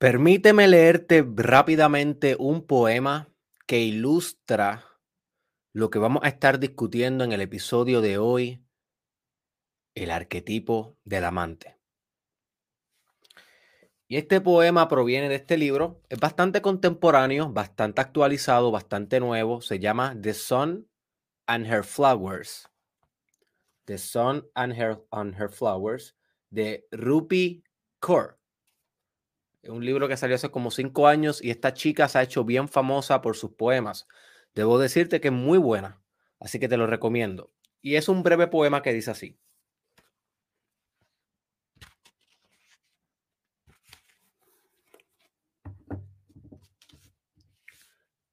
Permíteme leerte rápidamente un poema que ilustra lo que vamos a estar discutiendo en el episodio de hoy, el arquetipo del amante. Y este poema proviene de este libro, es bastante contemporáneo, bastante actualizado, bastante nuevo, se llama The Sun and Her Flowers. The Sun and Her, and Her Flowers de Rupi Kaur. Es un libro que salió hace como cinco años y esta chica se ha hecho bien famosa por sus poemas. Debo decirte que es muy buena, así que te lo recomiendo. Y es un breve poema que dice así.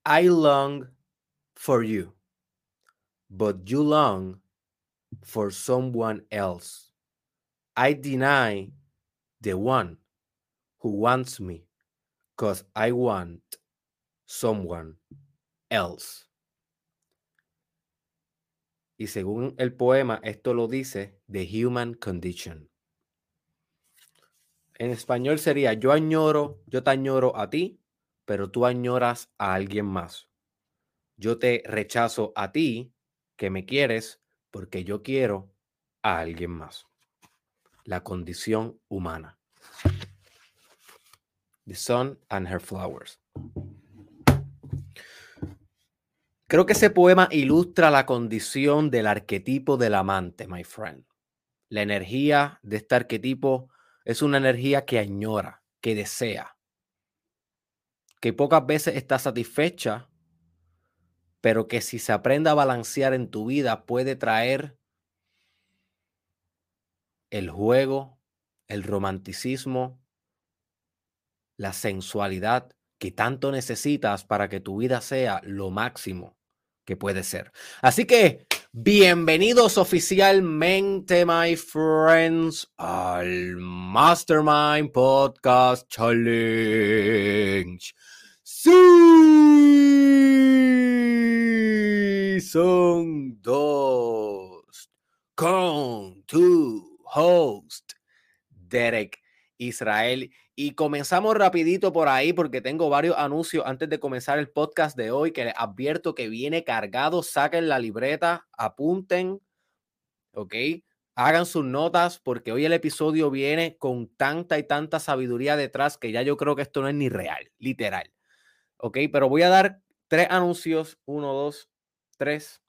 I long for you, but you long for someone else. I deny the one who wants me because I want someone else. Y según el poema, esto lo dice The Human Condition. En español sería, yo añoro, yo te añoro a ti, pero tú añoras a alguien más. Yo te rechazo a ti, que me quieres, porque yo quiero a alguien más. La condición humana. The Sun and Her Flowers. Creo que ese poema ilustra la condición del arquetipo del amante, my friend. La energía de este arquetipo es una energía que añora, que desea, que pocas veces está satisfecha, pero que si se aprende a balancear en tu vida puede traer el juego, el romanticismo, la sensualidad que tanto necesitas para que tu vida sea lo máximo que puede ser. Así que, bienvenidos oficialmente, my friends, al Mastermind Podcast Challenge. Sí, son dos con tu host, Derek Israel y comenzamos rapidito por ahí porque tengo varios anuncios antes de comenzar el podcast de hoy que les advierto que viene cargado. Saquen la libreta, apunten, ¿ok? Hagan sus notas porque hoy el episodio viene con tanta y tanta sabiduría detrás que ya yo creo que esto no es ni real, literal. ¿Ok? Pero voy a dar tres anuncios. Uno, dos, tres,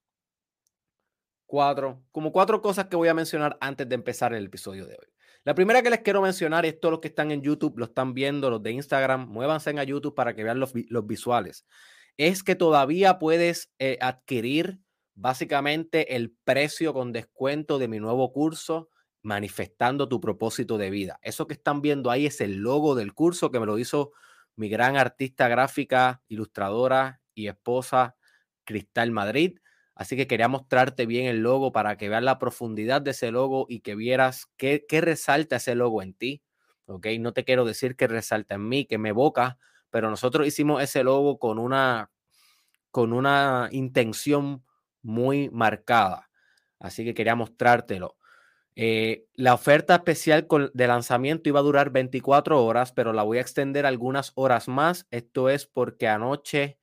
cuatro. Como cuatro cosas que voy a mencionar antes de empezar el episodio de hoy. La primera que les quiero mencionar, y todos los que están en YouTube, lo están viendo, los de Instagram, muévanse a YouTube para que vean los, visuales, es que todavía puedes eh, adquirir básicamente el precio con descuento de mi nuevo curso, manifestando tu propósito de vida. Eso que están viendo ahí es el logo del curso que me lo hizo mi gran artista gráfica, ilustradora y esposa, Cristal Madrid. Así que quería mostrarte bien el logo para que veas la profundidad de ese logo y que vieras qué, resalta ese logo en ti. ¿ok? No te quiero decir que resalta en mí, que me evoca, pero nosotros hicimos ese logo con una, con una intención muy marcada. Así que quería mostrártelo. Eh, la oferta especial de lanzamiento iba a durar 24 horas, pero la voy a extender algunas horas más. Esto es porque anoche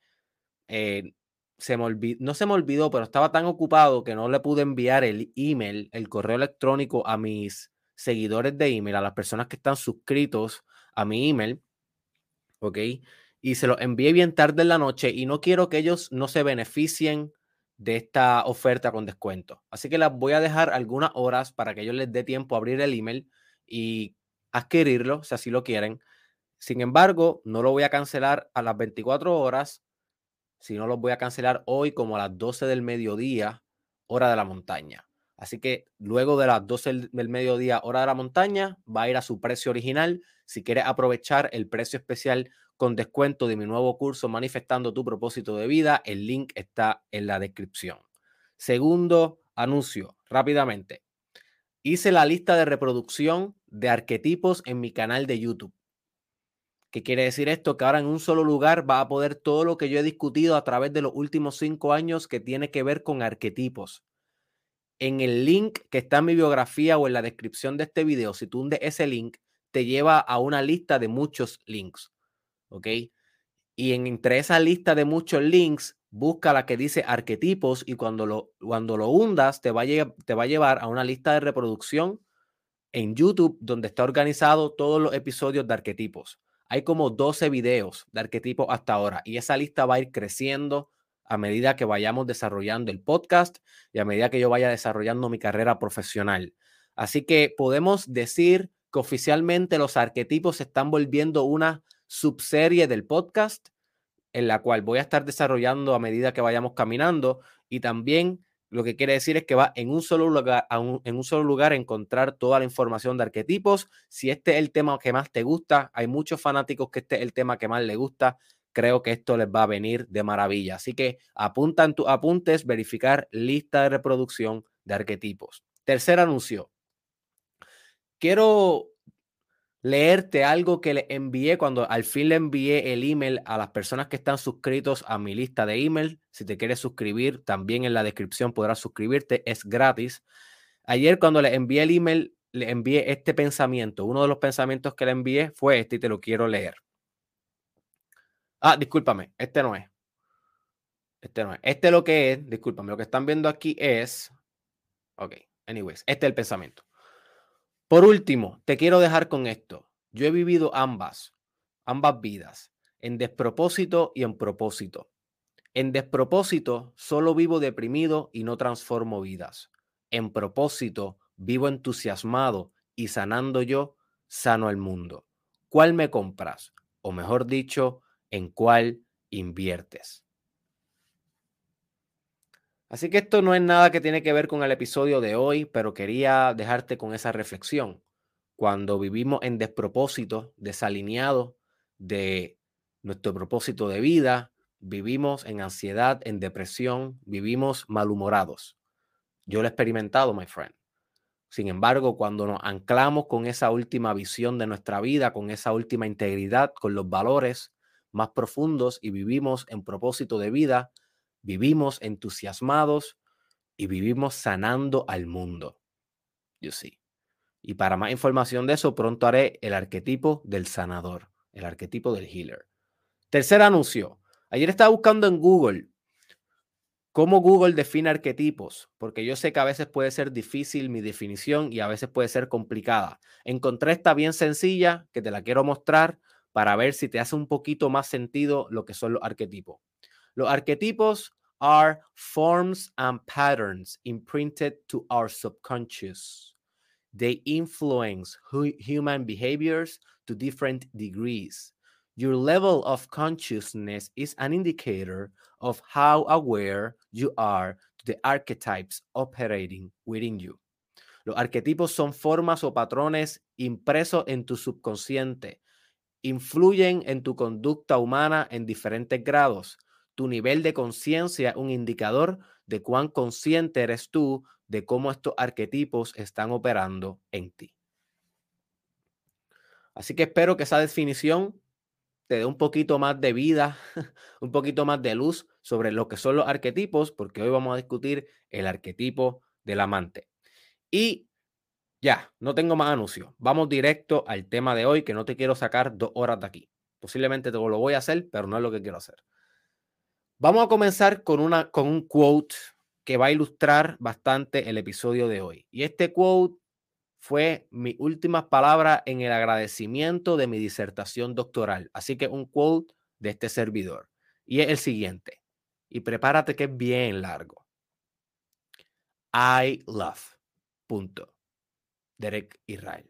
eh, se me no se me olvidó, pero estaba tan ocupado que no le pude enviar el email, el correo electrónico a mis seguidores de email, a las personas que están suscritos a mi email, ¿ok? Y se lo envié bien tarde en la noche y no quiero que ellos no se beneficien de esta oferta con descuento. Así que las voy a dejar algunas horas para que ellos les dé tiempo a abrir el email y adquirirlo, si así lo quieren. Sin embargo, no lo voy a cancelar a las 24 horas si no, los voy a cancelar hoy como a las 12 del mediodía, hora de la montaña. Así que luego de las 12 del mediodía, hora de la montaña, va a ir a su precio original. Si quieres aprovechar el precio especial con descuento de mi nuevo curso Manifestando tu propósito de vida, el link está en la descripción. Segundo anuncio, rápidamente. Hice la lista de reproducción de arquetipos en mi canal de YouTube. ¿Qué quiere decir esto? Que ahora en un solo lugar va a poder todo lo que yo he discutido a través de los últimos cinco años que tiene que ver con arquetipos. En el link que está en mi biografía o en la descripción de este video, si tú hundes ese link, te lleva a una lista de muchos links. ¿Ok? Y en, entre esa lista de muchos links, busca la que dice arquetipos y cuando lo, cuando lo hundas, te va, a te va a llevar a una lista de reproducción en YouTube donde está organizado todos los episodios de arquetipos. Hay como 12 videos de arquetipos hasta ahora y esa lista va a ir creciendo a medida que vayamos desarrollando el podcast y a medida que yo vaya desarrollando mi carrera profesional. Así que podemos decir que oficialmente los arquetipos se están volviendo una subserie del podcast en la cual voy a estar desarrollando a medida que vayamos caminando y también lo que quiere decir es que va en un solo lugar, en un solo lugar a encontrar toda la información de arquetipos. Si este es el tema que más te gusta, hay muchos fanáticos que este es el tema que más les gusta. Creo que esto les va a venir de maravilla. Así que apunta en tus apuntes, verificar lista de reproducción de arquetipos. Tercer anuncio. Quiero leerte algo que le envié cuando al fin le envié el email a las personas que están suscritos a mi lista de email. Si te quieres suscribir, también en la descripción podrás suscribirte, es gratis. Ayer cuando le envié el email, le envié este pensamiento. Uno de los pensamientos que le envié fue este y te lo quiero leer. Ah, discúlpame, este no es. Este no es. Este lo que es, discúlpame, lo que están viendo aquí es. Ok, anyways, este es el pensamiento. Por último, te quiero dejar con esto. Yo he vivido ambas, ambas vidas, en despropósito y en propósito. En despropósito, solo vivo deprimido y no transformo vidas. En propósito, vivo entusiasmado y sanando yo, sano el mundo. ¿Cuál me compras? O mejor dicho, ¿en cuál inviertes? Así que esto no es nada que tiene que ver con el episodio de hoy, pero quería dejarte con esa reflexión. Cuando vivimos en despropósito, desalineado de nuestro propósito de vida, vivimos en ansiedad, en depresión, vivimos malhumorados. Yo lo he experimentado, my friend. Sin embargo, cuando nos anclamos con esa última visión de nuestra vida, con esa última integridad, con los valores más profundos y vivimos en propósito de vida, vivimos entusiasmados y vivimos sanando al mundo. Yo sí. Y para más información de eso, pronto haré el arquetipo del sanador, el arquetipo del healer. Tercer anuncio. Ayer estaba buscando en Google cómo Google define arquetipos, porque yo sé que a veces puede ser difícil mi definición y a veces puede ser complicada. Encontré esta bien sencilla que te la quiero mostrar para ver si te hace un poquito más sentido lo que son los arquetipos. Los arquetipos are forms and patterns imprinted to our subconscious. They influence human behaviors to different degrees. Your level of consciousness is an indicator of how aware you are to the archetypes operating within you. Los arquetipos son formas o patrones impresos en tu subconsciente. Influyen en tu conducta humana en diferentes grados tu nivel de conciencia un indicador de cuán consciente eres tú de cómo estos arquetipos están operando en ti. Así que espero que esa definición te dé un poquito más de vida, un poquito más de luz sobre lo que son los arquetipos, porque hoy vamos a discutir el arquetipo del amante. Y ya, no tengo más anuncios. Vamos directo al tema de hoy, que no te quiero sacar dos horas de aquí. Posiblemente te lo voy a hacer, pero no es lo que quiero hacer. Vamos a comenzar con, una, con un quote que va a ilustrar bastante el episodio de hoy. Y este quote fue mi última palabra en el agradecimiento de mi disertación doctoral. Así que un quote de este servidor. Y es el siguiente. Y prepárate que es bien largo. I love. Punto. Derek Israel.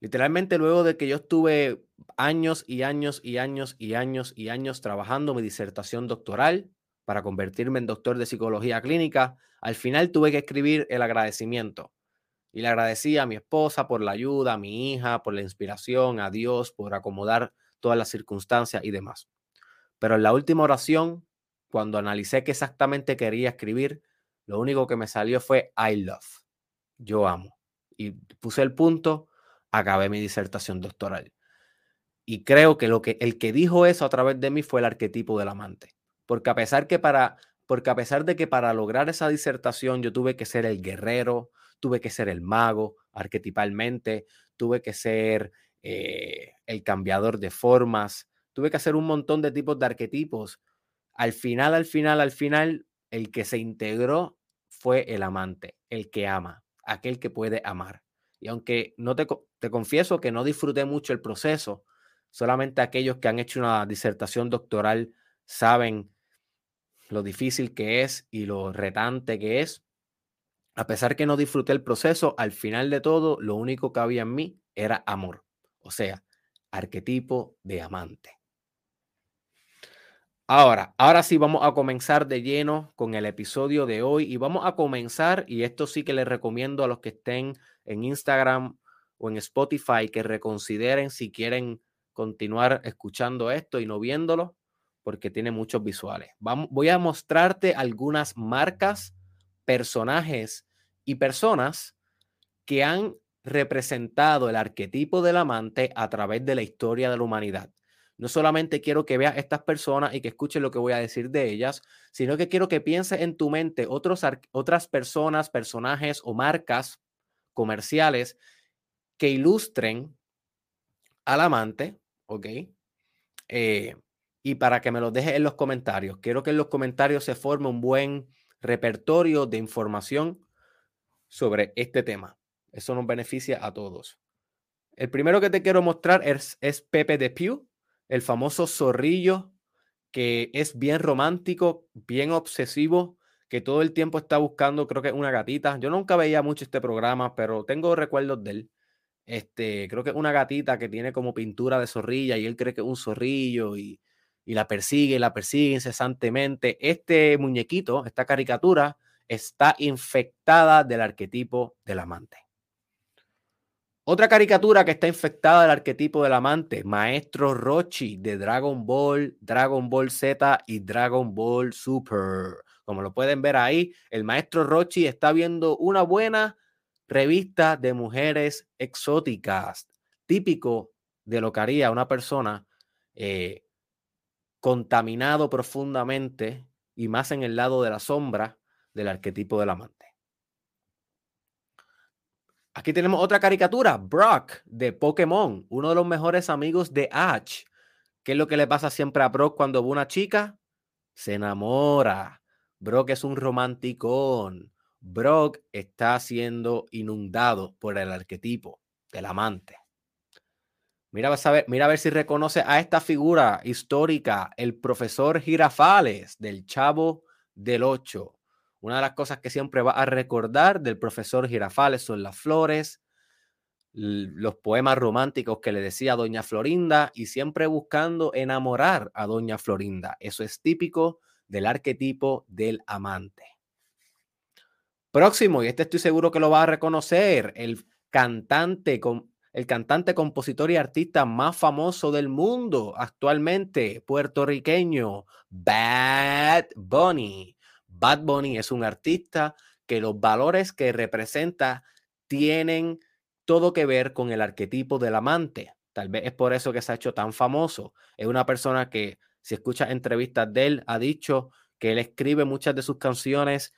Literalmente luego de que yo estuve años y años y años y años y años trabajando mi disertación doctoral para convertirme en doctor de psicología clínica, al final tuve que escribir el agradecimiento. Y le agradecí a mi esposa por la ayuda, a mi hija por la inspiración, a Dios por acomodar todas las circunstancias y demás. Pero en la última oración, cuando analicé qué exactamente quería escribir, lo único que me salió fue I love. Yo amo. Y puse el punto acabé mi disertación doctoral. Y creo que, lo que el que dijo eso a través de mí fue el arquetipo del amante. Porque a pesar que para porque a pesar de que para lograr esa disertación yo tuve que ser el guerrero, tuve que ser el mago arquetipalmente, tuve que ser eh, el cambiador de formas, tuve que hacer un montón de tipos de arquetipos. Al final, al final, al final, el que se integró fue el amante, el que ama, aquel que puede amar. Y aunque no te, te confieso que no disfruté mucho el proceso, solamente aquellos que han hecho una disertación doctoral saben lo difícil que es y lo retante que es. A pesar que no disfruté el proceso, al final de todo, lo único que había en mí era amor. O sea, arquetipo de amante. Ahora, ahora sí vamos a comenzar de lleno con el episodio de hoy y vamos a comenzar, y esto sí que les recomiendo a los que estén en Instagram o en Spotify que reconsideren si quieren continuar escuchando esto y no viéndolo, porque tiene muchos visuales. Voy a mostrarte algunas marcas, personajes y personas que han representado el arquetipo del amante a través de la historia de la humanidad. No solamente quiero que veas estas personas y que escuches lo que voy a decir de ellas, sino que quiero que pienses en tu mente otros, otras personas, personajes o marcas comerciales que ilustren al amante, ¿ok? Eh, y para que me lo dejes en los comentarios. Quiero que en los comentarios se forme un buen repertorio de información sobre este tema. Eso nos beneficia a todos. El primero que te quiero mostrar es, es Pepe de Pew el famoso zorrillo que es bien romántico, bien obsesivo, que todo el tiempo está buscando, creo que una gatita. Yo nunca veía mucho este programa, pero tengo recuerdos de él. Este, creo que es una gatita que tiene como pintura de zorrilla y él cree que es un zorrillo y, y la persigue, la persigue incesantemente. Este muñequito, esta caricatura, está infectada del arquetipo del amante. Otra caricatura que está infectada del arquetipo del amante, Maestro Rochi de Dragon Ball, Dragon Ball Z y Dragon Ball Super. Como lo pueden ver ahí, el Maestro Rochi está viendo una buena revista de mujeres exóticas, típico de lo que haría una persona eh, contaminado profundamente y más en el lado de la sombra del arquetipo del amante. Aquí tenemos otra caricatura, Brock de Pokémon, uno de los mejores amigos de Ash. ¿Qué es lo que le pasa siempre a Brock cuando ve una chica? Se enamora. Brock es un romanticón. Brock está siendo inundado por el arquetipo del amante. Mira, a ver, mira a ver si reconoce a esta figura histórica, el profesor Girafales del Chavo del Ocho. Una de las cosas que siempre va a recordar del profesor Girafales son las flores, los poemas románticos que le decía doña Florinda y siempre buscando enamorar a doña Florinda. Eso es típico del arquetipo del amante. Próximo, y este estoy seguro que lo va a reconocer, el cantante, el cantante, compositor y artista más famoso del mundo actualmente, puertorriqueño, Bad Bunny. Bad Bunny es un artista que los valores que representa tienen todo que ver con el arquetipo del amante. Tal vez es por eso que se ha hecho tan famoso. Es una persona que, si escuchas entrevistas de él, ha dicho que él escribe muchas de sus canciones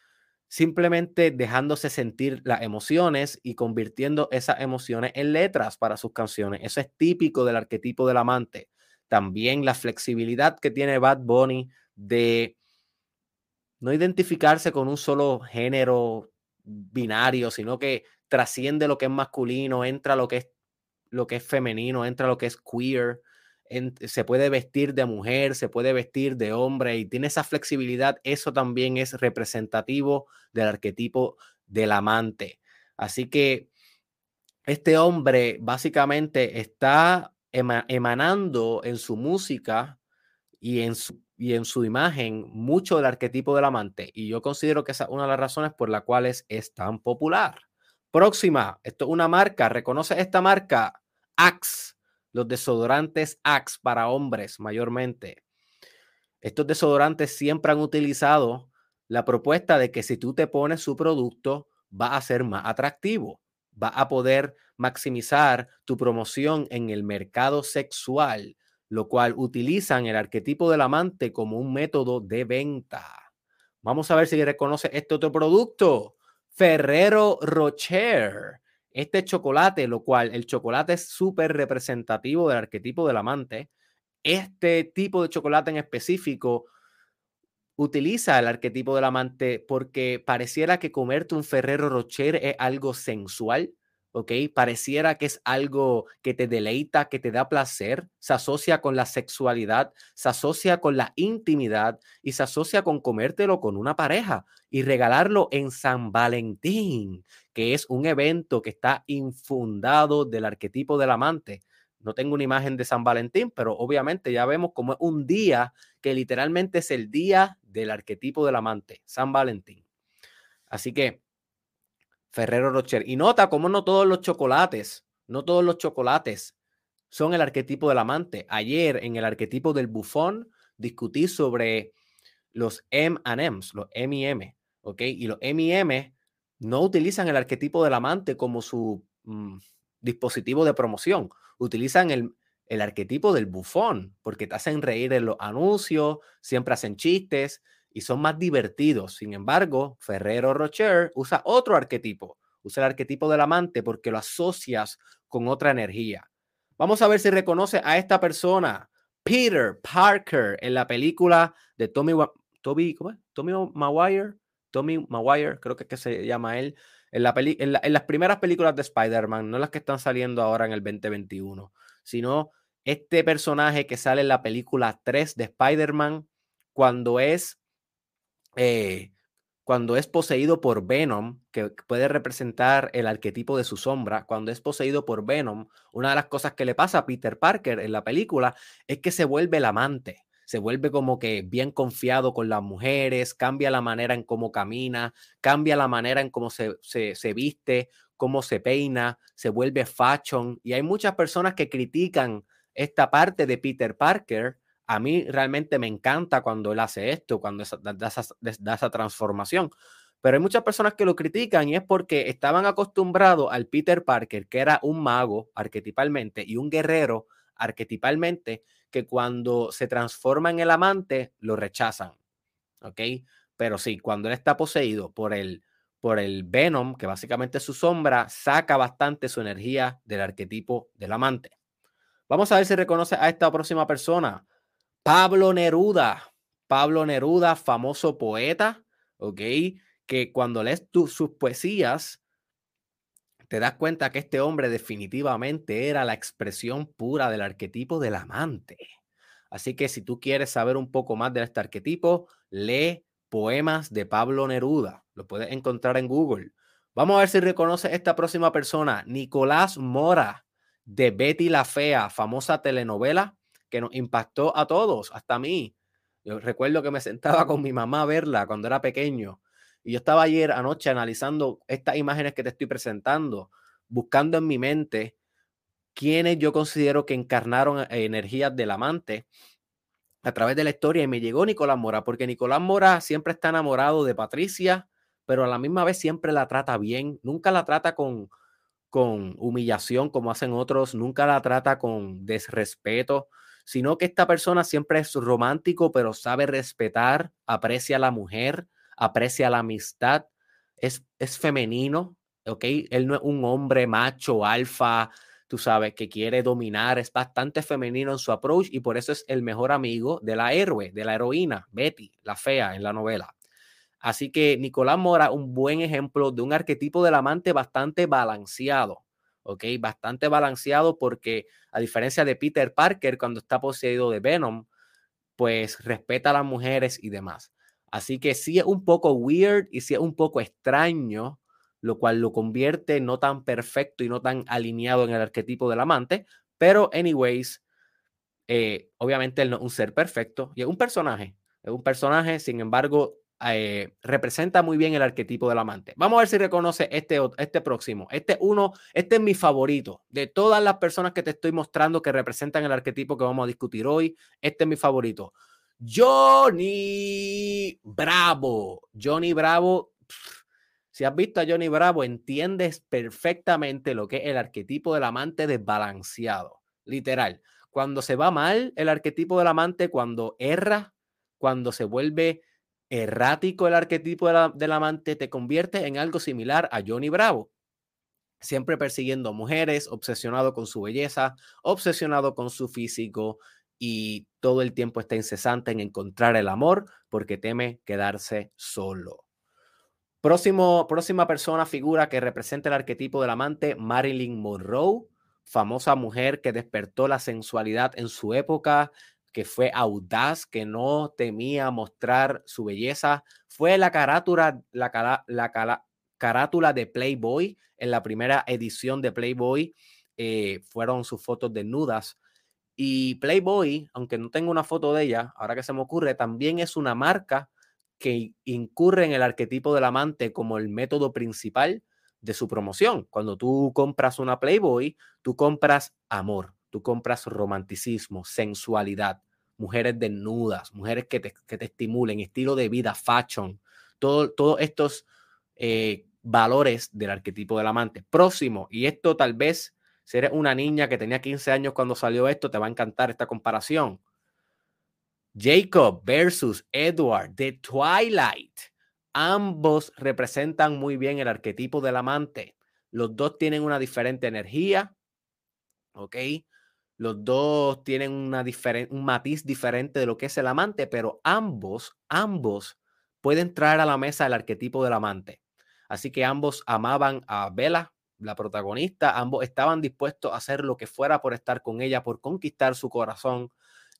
simplemente dejándose sentir las emociones y convirtiendo esas emociones en letras para sus canciones. Eso es típico del arquetipo del amante. También la flexibilidad que tiene Bad Bunny de no identificarse con un solo género binario, sino que trasciende lo que es masculino, entra lo que es lo que es femenino, entra lo que es queer, se puede vestir de mujer, se puede vestir de hombre y tiene esa flexibilidad, eso también es representativo del arquetipo del amante. Así que este hombre básicamente está emanando en su música y en su y en su imagen mucho del arquetipo del amante. Y yo considero que esa es una de las razones por las cuales es tan popular. Próxima, esto es una marca, reconoce esta marca, Axe, los desodorantes Axe para hombres mayormente. Estos desodorantes siempre han utilizado la propuesta de que si tú te pones su producto, va a ser más atractivo, va a poder maximizar tu promoción en el mercado sexual lo cual utilizan el arquetipo del amante como un método de venta. Vamos a ver si reconoce este otro producto. Ferrero Rocher. Este chocolate, lo cual el chocolate es súper representativo del arquetipo del amante. Este tipo de chocolate en específico utiliza el arquetipo del amante porque pareciera que comerte un Ferrero Rocher es algo sensual, ¿ok? Pareciera que es algo que te deleita, que te da placer, se asocia con la sexualidad, se asocia con la intimidad y se asocia con comértelo con una pareja y regalarlo en San Valentín, que es un evento que está infundado del arquetipo del amante. No tengo una imagen de San Valentín, pero obviamente ya vemos como es un día que literalmente es el día del arquetipo del amante, San Valentín. Así que Ferrero Rocher. Y nota cómo no todos los chocolates, no todos los chocolates son el arquetipo del amante. Ayer en el arquetipo del bufón discutí sobre los M&M's, los M&M, ¿ok? Y los M&M no utilizan el arquetipo del amante como su mm, dispositivo de promoción. Utilizan el, el arquetipo del bufón porque te hacen reír en los anuncios, siempre hacen chistes y son más divertidos. Sin embargo, Ferrero Rocher usa otro arquetipo, usa el arquetipo del amante porque lo asocias con otra energía. Vamos a ver si reconoce a esta persona, Peter Parker, en la película de Tommy, Toby, ¿cómo Tommy Maguire, Tommy Maguire, creo que es que se llama él, en, la en, en las primeras películas de Spider-Man, no las que están saliendo ahora en el 2021, sino este personaje que sale en la película 3 de Spider-Man cuando es eh, cuando es poseído por Venom, que puede representar el arquetipo de su sombra, cuando es poseído por Venom, una de las cosas que le pasa a Peter Parker en la película es que se vuelve el amante, se vuelve como que bien confiado con las mujeres, cambia la manera en cómo camina, cambia la manera en cómo se, se, se viste, cómo se peina, se vuelve fashion. Y hay muchas personas que critican esta parte de Peter Parker a mí realmente me encanta cuando él hace esto, cuando da, esa, transformación. Pero hay muchas personas que lo critican y es porque estaban acostumbrados al Peter Parker, que era un mago arquetipalmente y un guerrero arquetipalmente, que cuando se transforma en el amante lo rechazan. ¿Ok? Pero sí, cuando él está poseído por el, por el Venom, que básicamente es su sombra, saca bastante su energía del arquetipo del amante. Vamos a ver si reconoce a esta próxima persona. Pablo Neruda, Pablo Neruda, famoso poeta, ¿ok? Que cuando lees sus poesías, te das cuenta que este hombre definitivamente era la expresión pura del arquetipo del amante. Así que si tú quieres saber un poco más de este arquetipo, lee poemas de Pablo Neruda. Lo puedes encontrar en Google. Vamos a ver si reconoce esta próxima persona, Nicolás Mora, de Betty la Fea, famosa telenovela nos impactó a todos, hasta a mí. Yo recuerdo que me sentaba con mi mamá a verla cuando era pequeño y yo estaba ayer anoche analizando estas imágenes que te estoy presentando, buscando en mi mente quienes yo considero que encarnaron eh, energías del amante a través de la historia y me llegó Nicolás Mora, porque Nicolás Mora siempre está enamorado de Patricia, pero a la misma vez siempre la trata bien, nunca la trata con, con humillación como hacen otros, nunca la trata con desrespeto, sino que esta persona siempre es romántico, pero sabe respetar, aprecia a la mujer, aprecia la amistad, es, es femenino, ¿ok? Él no es un hombre macho, alfa, tú sabes, que quiere dominar, es bastante femenino en su approach y por eso es el mejor amigo de la héroe, de la heroína, Betty, la fea en la novela. Así que Nicolás Mora, un buen ejemplo de un arquetipo del amante bastante balanceado. ¿Ok? Bastante balanceado porque a diferencia de Peter Parker cuando está poseído de Venom, pues respeta a las mujeres y demás. Así que sí es un poco weird y sí es un poco extraño, lo cual lo convierte no tan perfecto y no tan alineado en el arquetipo del amante, pero anyways, eh, obviamente él no es un ser perfecto y es un personaje, es un personaje, sin embargo, eh, representa muy bien el arquetipo del amante. Vamos a ver si reconoce este, este próximo. Este uno, este es mi favorito. De todas las personas que te estoy mostrando que representan el arquetipo que vamos a discutir hoy, este es mi favorito. Johnny Bravo. Johnny Bravo. si has visto a Johnny Bravo, entiendes perfectamente lo que es el arquetipo del amante desbalanceado. Literal. Cuando se va mal el arquetipo del amante, cuando erra, cuando se vuelve errático el arquetipo del amante te convierte en algo similar a Johnny Bravo. siempre persiguiendo mujeres, obsesionado con su belleza, obsesionado con su físico y todo el tiempo está incesante en encontrar el amor porque teme quedarse solo. Próximo, próxima persona, figura que representa el arquetipo del amante, Marilyn Monroe, famosa mujer que despertó la sensualidad en su época, que fue audaz, que no temía mostrar su belleza. Fue la carátula, la, la, carátula de Playboy en la primera edición de Playboy. Eh, fueron sus fotos desnudas. Y Playboy, aunque no tengo una foto de ella, ahora que se me ocurre, también es una marca que incurre en el arquetipo del amante como el método principal de su promoción. Cuando tú compras una Playboy, tú compras amor, tú compras romanticismo, sensualidad, mujeres desnudas, mujeres que te, que te estimulen, estilo de vida, fashion, todos estos eh, valores del arquetipo del amante. Próximo, y esto tal vez, si eres una niña que tenía 15 años cuando salió esto, te va a encantar esta comparación. Jacob versus Edward de Twilight. Ambos representan muy bien el arquetipo del amante. Los dos tienen una diferente energía, ¿ok? Los dos tienen un matiz diferente de lo que es el amante, pero ambos, ambos pueden traer a la mesa el arquetipo del amante. Así que ambos amaban a Bella, la protagonista, ambos estaban dispuestos a hacer lo que fuera por estar con ella, por conquistar su corazón,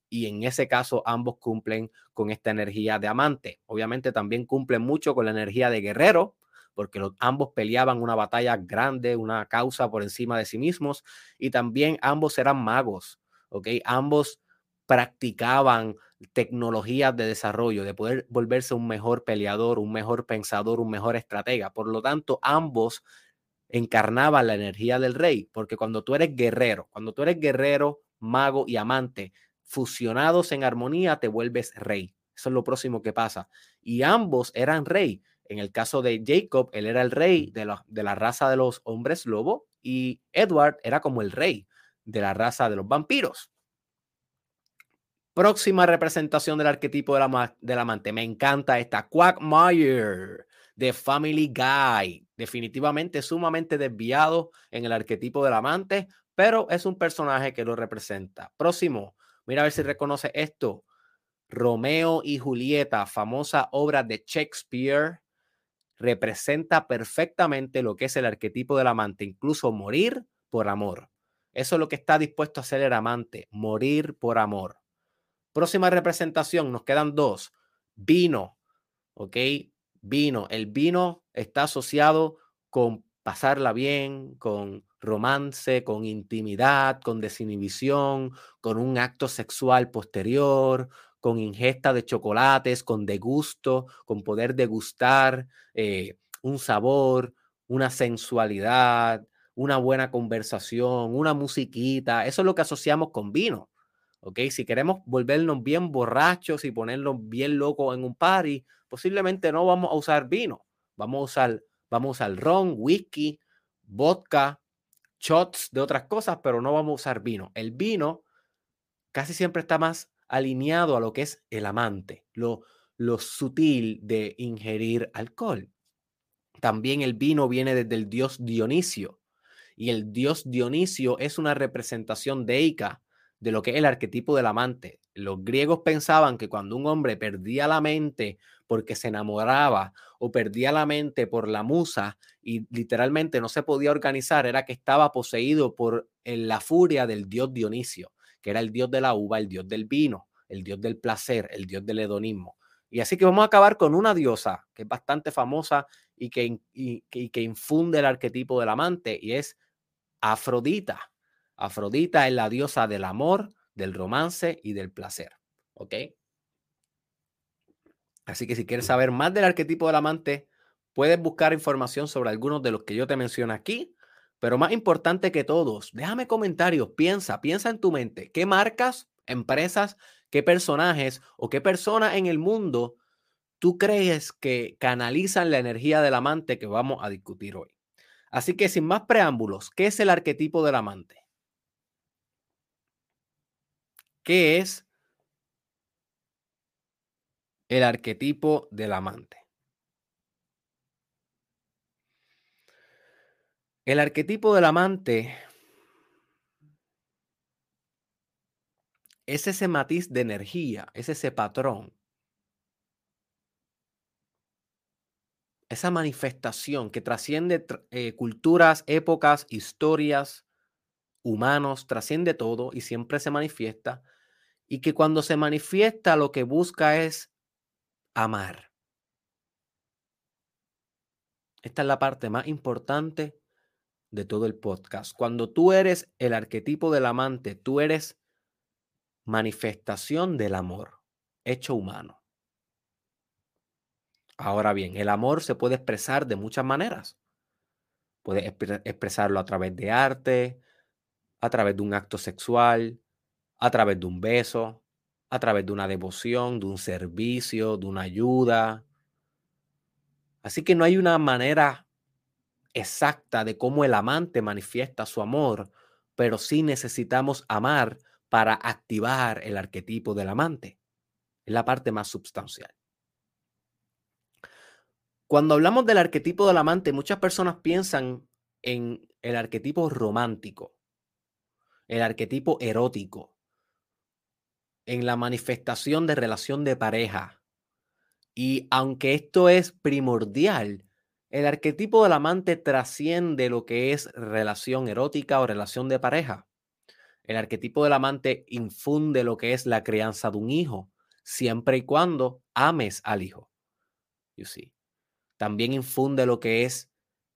y en ese caso ambos cumplen con esta energía de amante. Obviamente también cumplen mucho con la energía de guerrero, porque los, ambos peleaban una batalla grande, una causa por encima de sí mismos, y también ambos eran magos, ¿ok? Ambos practicaban tecnologías de desarrollo, de poder volverse un mejor peleador, un mejor pensador, un mejor estratega. Por lo tanto, ambos encarnaban la energía del rey, porque cuando tú eres guerrero, cuando tú eres guerrero, mago y amante, fusionados en armonía, te vuelves rey. Eso es lo próximo que pasa. Y ambos eran rey. En el caso de Jacob, él era el rey de la, de la raza de los hombres lobo y Edward era como el rey de la raza de los vampiros. Próxima representación del arquetipo de la, del amante. Me encanta esta. Quackmire de Family Guy. Definitivamente sumamente desviado en el arquetipo del amante, pero es un personaje que lo representa. Próximo. Mira a ver si reconoce esto. Romeo y Julieta, famosa obra de Shakespeare, representa perfectamente lo que es el arquetipo del amante, incluso morir por amor. Eso es lo que está dispuesto a hacer el amante, morir por amor. Próxima representación, nos quedan dos. Vino, ¿ok? Vino. El vino está asociado con pasarla bien, con romance, con intimidad, con desinhibición, con un acto sexual posterior, con ingesta de chocolates, con degusto, con poder degustar eh, un sabor, una sensualidad, una buena conversación, una musiquita. Eso es lo que asociamos con vino. ¿Ok? Si queremos volvernos bien borrachos y ponernos bien locos en un party, posiblemente no vamos a usar vino. Vamos a usar, vamos a ron, whisky, vodka, shots de otras cosas, pero no vamos a usar vino. El vino casi siempre está más alineado a lo que es el amante, lo, lo sutil de ingerir alcohol. También el vino viene desde el dios Dionisio y el dios Dionisio es una representación deica de lo que es el arquetipo del amante. Los griegos pensaban que cuando un hombre perdía la mente porque se enamoraba o perdía la mente por la musa y literalmente no se podía organizar, era que estaba poseído por la furia del dios Dionisio que era el dios de la uva, el dios del vino, el dios del placer, el dios del hedonismo. Y así que vamos a acabar con una diosa que es bastante famosa y que, infunde el arquetipo del amante y es Afrodita. Afrodita es la diosa del amor, del romance y del placer. ¿Ok? Así que si quieres saber más del arquetipo del amante, puedes buscar información sobre algunos de los que yo te menciono aquí pero más importante que todos, déjame comentarios, piensa, piensa en tu mente, ¿qué marcas, empresas, qué personajes o qué personas en el mundo tú crees que canalizan la energía del amante que vamos a discutir hoy? Así que sin más preámbulos, ¿qué es el arquetipo del amante? ¿Qué es el arquetipo del amante? El arquetipo del amante es ese matiz de energía, es ese patrón, esa manifestación que trasciende eh, culturas, épocas, historias, humanos, trasciende todo y siempre se manifiesta, y que cuando se manifiesta lo que busca es amar. Esta es la parte más importante de todo el podcast. Cuando tú eres el arquetipo del amante, tú eres manifestación del amor hecho humano. Ahora bien, el amor se puede expresar de muchas maneras. Puedes expresarlo a través de arte, a través de un acto sexual, a través de un beso, a través de una devoción, de un servicio, de una ayuda. Así que no hay una manera exacta de cómo el amante manifiesta su amor, pero sí necesitamos amar para activar el arquetipo del amante. Es la parte más sustancial. Cuando hablamos del arquetipo del amante, muchas personas piensan en el arquetipo romántico, el arquetipo erótico, en la manifestación de relación de pareja. Y aunque esto es primordial, el arquetipo del amante trasciende lo que es relación erótica o relación de pareja. El arquetipo del amante infunde lo que es la crianza de un hijo, siempre y cuando ames al hijo. You see también infunde lo que es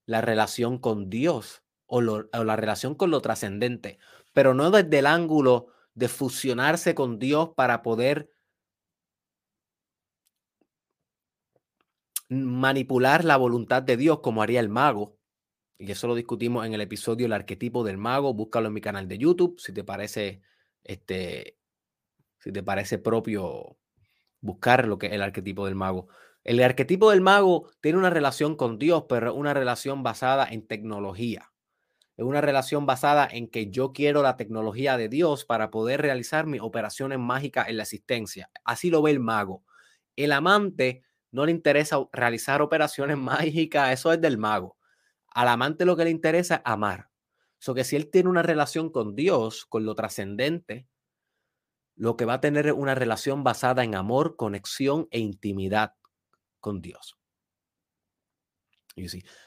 la relación con Dios o, la relación con lo trascendente, pero no desde el ángulo de fusionarse con Dios para poder manipular la voluntad de Dios como haría el mago. Y eso lo discutimos en el episodio El arquetipo del mago. Búscalo en mi canal de YouTube si te parece este si te parece propio buscar lo que es el arquetipo del mago. El arquetipo del mago tiene una relación con Dios, pero una relación basada en tecnología. Es una relación basada en que yo quiero la tecnología de Dios para poder realizar mis operaciones mágicas en la existencia. Así lo ve el mago. El amante no le interesa realizar operaciones mágicas, eso es del mago. Al amante lo que le interesa es amar. So que si él tiene una relación con Dios, con lo trascendente, lo que va a tener es una relación basada en amor, conexión e intimidad con Dios.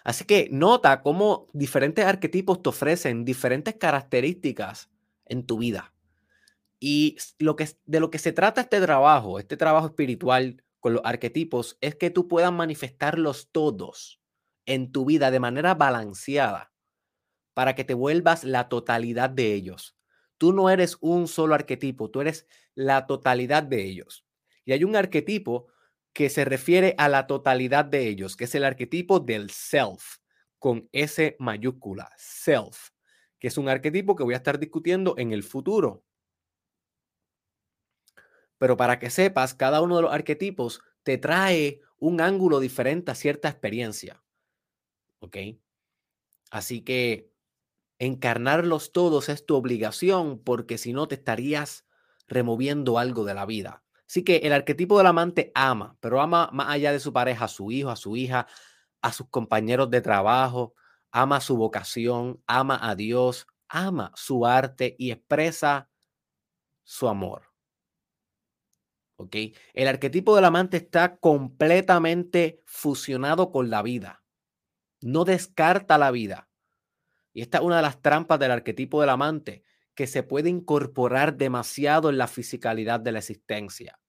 Así que nota cómo diferentes arquetipos te ofrecen diferentes características en tu vida. Y lo que, de lo que se trata este trabajo, este trabajo espiritual con los arquetipos, es que tú puedas manifestarlos todos en tu vida de manera balanceada para que te vuelvas la totalidad de ellos. Tú no eres un solo arquetipo, tú eres la totalidad de ellos. Y hay un arquetipo que se refiere a la totalidad de ellos, que es el arquetipo del self, con S mayúscula, self, que es un arquetipo que voy a estar discutiendo en el futuro. Pero para que sepas, cada uno de los arquetipos te trae un ángulo diferente a cierta experiencia. ¿Ok? Así que encarnarlos todos es tu obligación porque si no te estarías removiendo algo de la vida. Así que el arquetipo del amante ama, pero ama más allá de su pareja, a su hijo, a su hija, a sus compañeros de trabajo, ama su vocación, ama a Dios, ama su arte y expresa su amor. ¿Ok? El arquetipo del amante está completamente fusionado con la vida. No descarta la vida. Y esta es una de las trampas del arquetipo del amante que se puede incorporar demasiado en la fisicalidad de la existencia.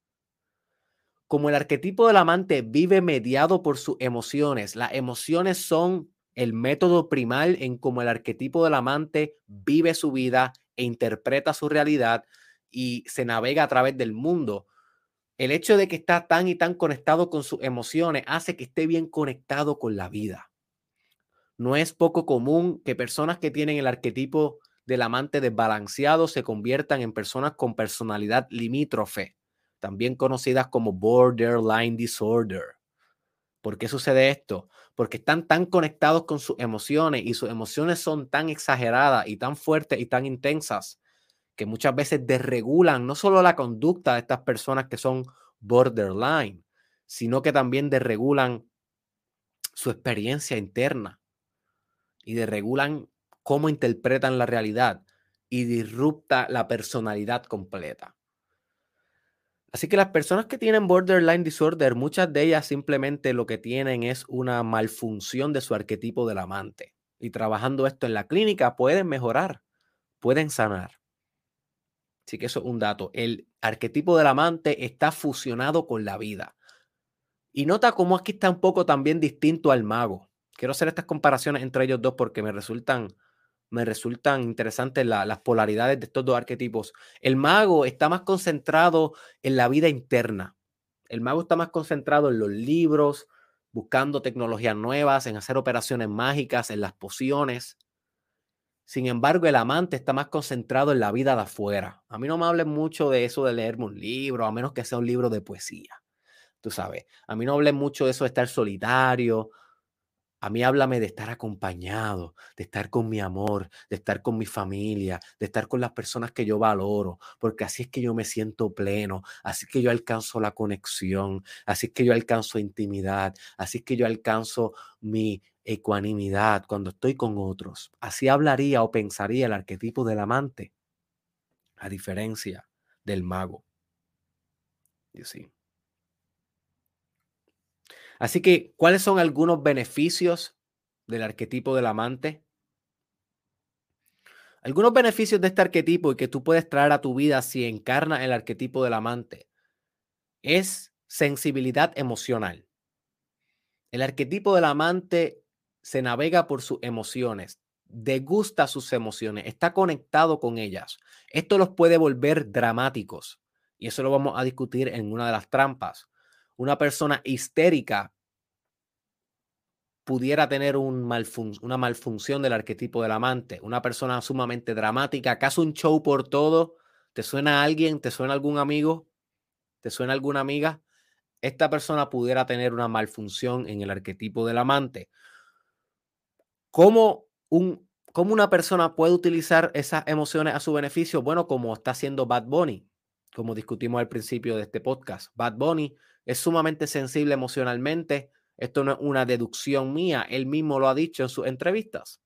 Como el arquetipo del amante vive mediado por sus emociones, las emociones son el método primal en cómo el arquetipo del amante vive su vida e interpreta su realidad y se navega a través del mundo. El hecho de que está tan y tan conectado con sus emociones hace que esté bien conectado con la vida. No es poco común que personas que tienen el arquetipo del amante desbalanceado se conviertan en personas con personalidad limítrofe, también conocidas como borderline disorder. ¿Por qué sucede esto? Porque están tan conectados con sus emociones y sus emociones son tan exageradas y tan fuertes y tan intensas que muchas veces desregulan no solo la conducta de estas personas que son borderline, sino que también desregulan su experiencia interna y deregulan cómo interpretan la realidad y disrupta la personalidad completa. Así que las personas que tienen borderline disorder, muchas de ellas simplemente lo que tienen es una malfunción de su arquetipo del amante. Y trabajando esto en la clínica pueden mejorar, pueden sanar. Así que eso es un dato. El arquetipo del amante está fusionado con la vida. Y nota cómo aquí está un poco también distinto al mago. Quiero hacer estas comparaciones entre ellos dos porque me resultan me resultan interesantes las polaridades de estos dos arquetipos. El mago está más concentrado en la vida interna. El mago está más concentrado en los libros, buscando tecnologías nuevas, en hacer operaciones mágicas, en las pociones. Sin embargo, el amante está más concentrado en la vida de afuera. A mí no me hablen mucho de eso de leerme un libro, a menos que sea un libro de poesía. Tú sabes, a mí no hablen mucho de eso de estar solitario, a mí háblame de estar acompañado, de estar con mi amor, de estar con mi familia, de estar con las personas que yo valoro, porque así es que yo me siento pleno, así es que yo alcanzo la conexión, así es que yo alcanzo intimidad, así es que yo alcanzo mi ecuanimidad cuando estoy con otros. Así hablaría o pensaría el arquetipo del amante, a diferencia del mago. Y sí. Así que, ¿cuáles son algunos beneficios del arquetipo del amante? Algunos beneficios de este arquetipo y que tú puedes traer a tu vida si encarna el arquetipo del amante es sensibilidad emocional. El arquetipo del amante se navega por sus emociones, degusta sus emociones, está conectado con ellas. Esto los puede volver dramáticos y eso lo vamos a discutir en una de las trampas una persona histérica pudiera tener un una malfunción del arquetipo del amante, una persona sumamente dramática, acaso un show por todo, ¿te suena a alguien? ¿Te suena algún amigo? ¿Te suena alguna amiga? Esta persona pudiera tener una malfunción en el arquetipo del amante. ¿Cómo, un, ¿Cómo una persona puede utilizar esas emociones a su beneficio? Bueno, como está haciendo Bad Bunny, como discutimos al principio de este podcast. Bad Bunny es sumamente sensible emocionalmente. Esto no es una deducción mía, él mismo lo ha dicho en sus entrevistas.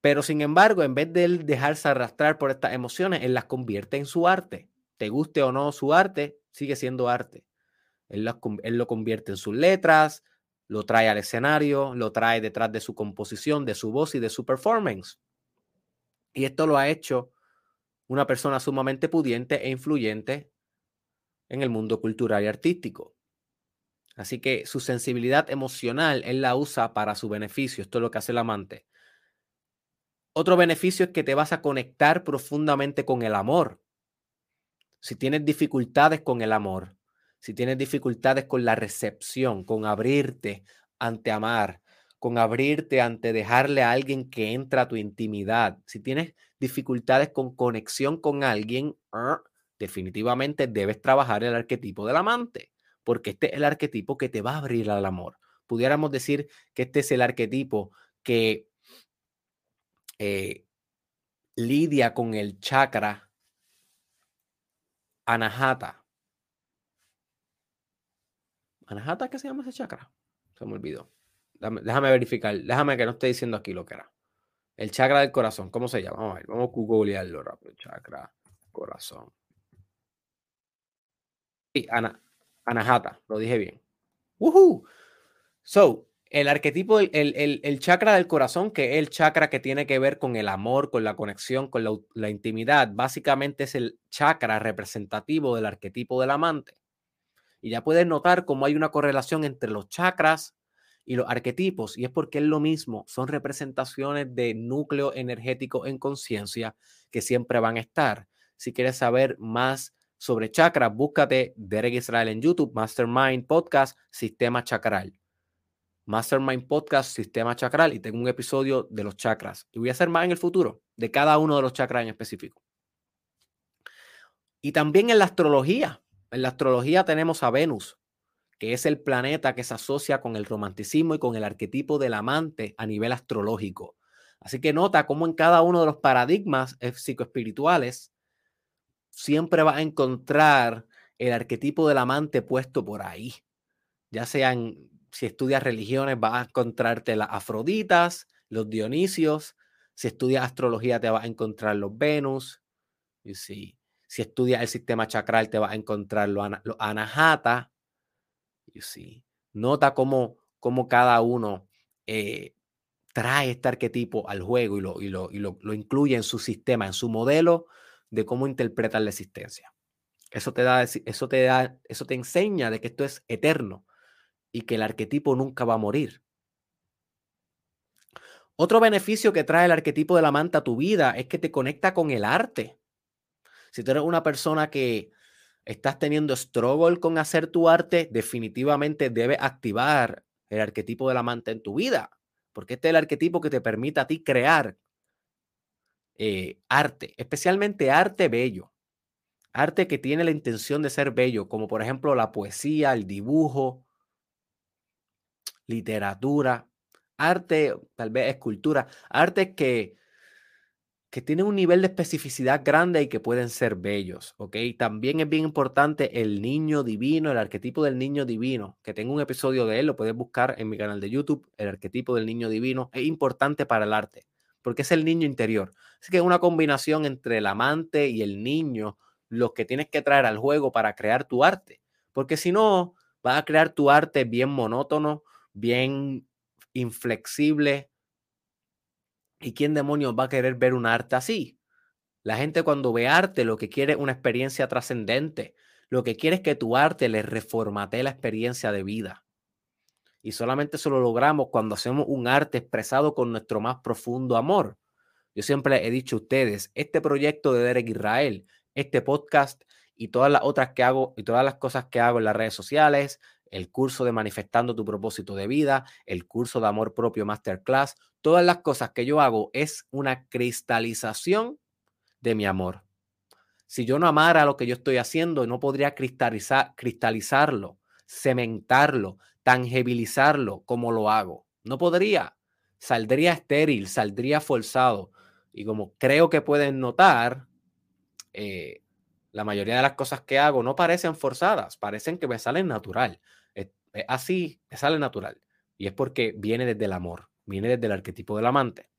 Pero sin embargo, en vez de él dejarse arrastrar por estas emociones, él las convierte en su arte. Te guste o no su arte, sigue siendo arte. Él, él lo convierte en sus letras, lo trae al escenario, lo trae detrás de su composición, de su voz y de su performance. Y esto lo ha hecho una persona sumamente pudiente e influyente en el mundo cultural y artístico. Así que su sensibilidad emocional él la usa para su beneficio. Esto es lo que hace el amante. Otro beneficio es que te vas a conectar profundamente con el amor. Si tienes dificultades con el amor, si tienes dificultades con la recepción, con abrirte ante amar, con abrirte ante dejarle a alguien que entra a tu intimidad, si tienes dificultades con conexión con alguien, ah, definitivamente debes trabajar el arquetipo del amante, porque este es el arquetipo que te va a abrir al amor. Pudiéramos decir que este es el arquetipo que eh, lidia con el chakra anahata. ¿Anahata qué se llama ese chakra? Se me olvidó. Déjame, verificar, déjame que no esté diciendo aquí lo que era. El chakra del corazón, ¿cómo se llama? Vamos a ver, vamos a googlearlo rápido. Chakra, corazón. Anahata, lo dije bien. So, el arquetipo, el, el, chakra del corazón, que es el chakra que tiene que ver con el amor, con la conexión, con la, la, intimidad, básicamente es el chakra representativo del arquetipo del amante. Y ya puedes notar cómo hay una correlación entre los chakras y los arquetipos, y es porque es lo mismo, son representaciones de núcleo energético en conciencia que siempre van a estar. Si quieres saber más sobre chakras, búscate Derek Israel en YouTube, Mastermind Podcast, Sistema Chakral. Mastermind Podcast, Sistema Chakral, y tengo un episodio de los chakras. Y voy a hacer más en el futuro, de cada uno de los chakras en específico. Y también en la astrología. En la astrología tenemos a Venus, que es el planeta que se asocia con el romanticismo y con el arquetipo del amante a nivel astrológico. Así que nota cómo en cada uno de los paradigmas psicoespirituales siempre vas a encontrar el arquetipo del amante puesto por ahí, ya sea en si estudias religiones, vas a encontrarte las Afroditas, los Dionisios. Si estudias astrología, te vas a encontrar los Venus. y Si estudias el sistema chakral, te vas a encontrar los, Anahata. Nota cómo, cómo cada uno eh, trae este arquetipo al juego y, lo, y, lo, y lo, lo, incluye en su sistema, en su modelo de cómo interpretar la existencia. Eso te, da, eso, te da, eso te enseña de que esto es eterno y que el arquetipo nunca va a morir. Otro beneficio que trae el arquetipo de la manta a tu vida es que te conecta con el arte. Si tú eres una persona que estás teniendo struggle con hacer tu arte, definitivamente debes activar el arquetipo de la manta en tu vida, porque este es el arquetipo que te permite a ti crear eh, arte, especialmente arte bello, arte que tiene la intención de ser bello, como por ejemplo la poesía, el dibujo, literatura, arte, tal vez escultura, arte que, que tienen un nivel de especificidad grande y que pueden ser bellos, ¿ok? También es bien importante el niño divino, el arquetipo del niño divino, que tengo un episodio de él, lo puedes buscar en mi canal de YouTube, el arquetipo del niño divino, es importante para el arte, porque es el niño interior. Así que es una combinación entre el amante y el niño, los que tienes que traer al juego para crear tu arte, porque si no, vas a crear tu arte bien monótono, bien inflexible. ¿Y quién demonios va a querer ver un arte así? La gente cuando ve arte lo que quiere es una experiencia trascendente. Lo que quiere es que tu arte le reformatee la experiencia de vida. Y solamente eso lo logramos cuando hacemos un arte expresado con nuestro más profundo amor. Yo siempre he dicho a ustedes, este proyecto de Derek Israel, este podcast y todas las otras que hago y todas las cosas que hago en las redes sociales, el curso de Manifestando tu propósito de vida, el curso de Amor propio Masterclass, todas las cosas que yo hago es una cristalización de mi amor. Si yo no amara lo que yo estoy haciendo, no podría cristalizar, cristalizarlo, cementarlo, tangibilizarlo como lo hago. No podría. Saldría estéril, saldría forzado. Y como creo que pueden notar, eh, la mayoría de las cosas que hago no parecen forzadas, parecen que me salen natural. así, me sale natural. Y es porque viene desde el amor, viene desde el arquetipo del amante.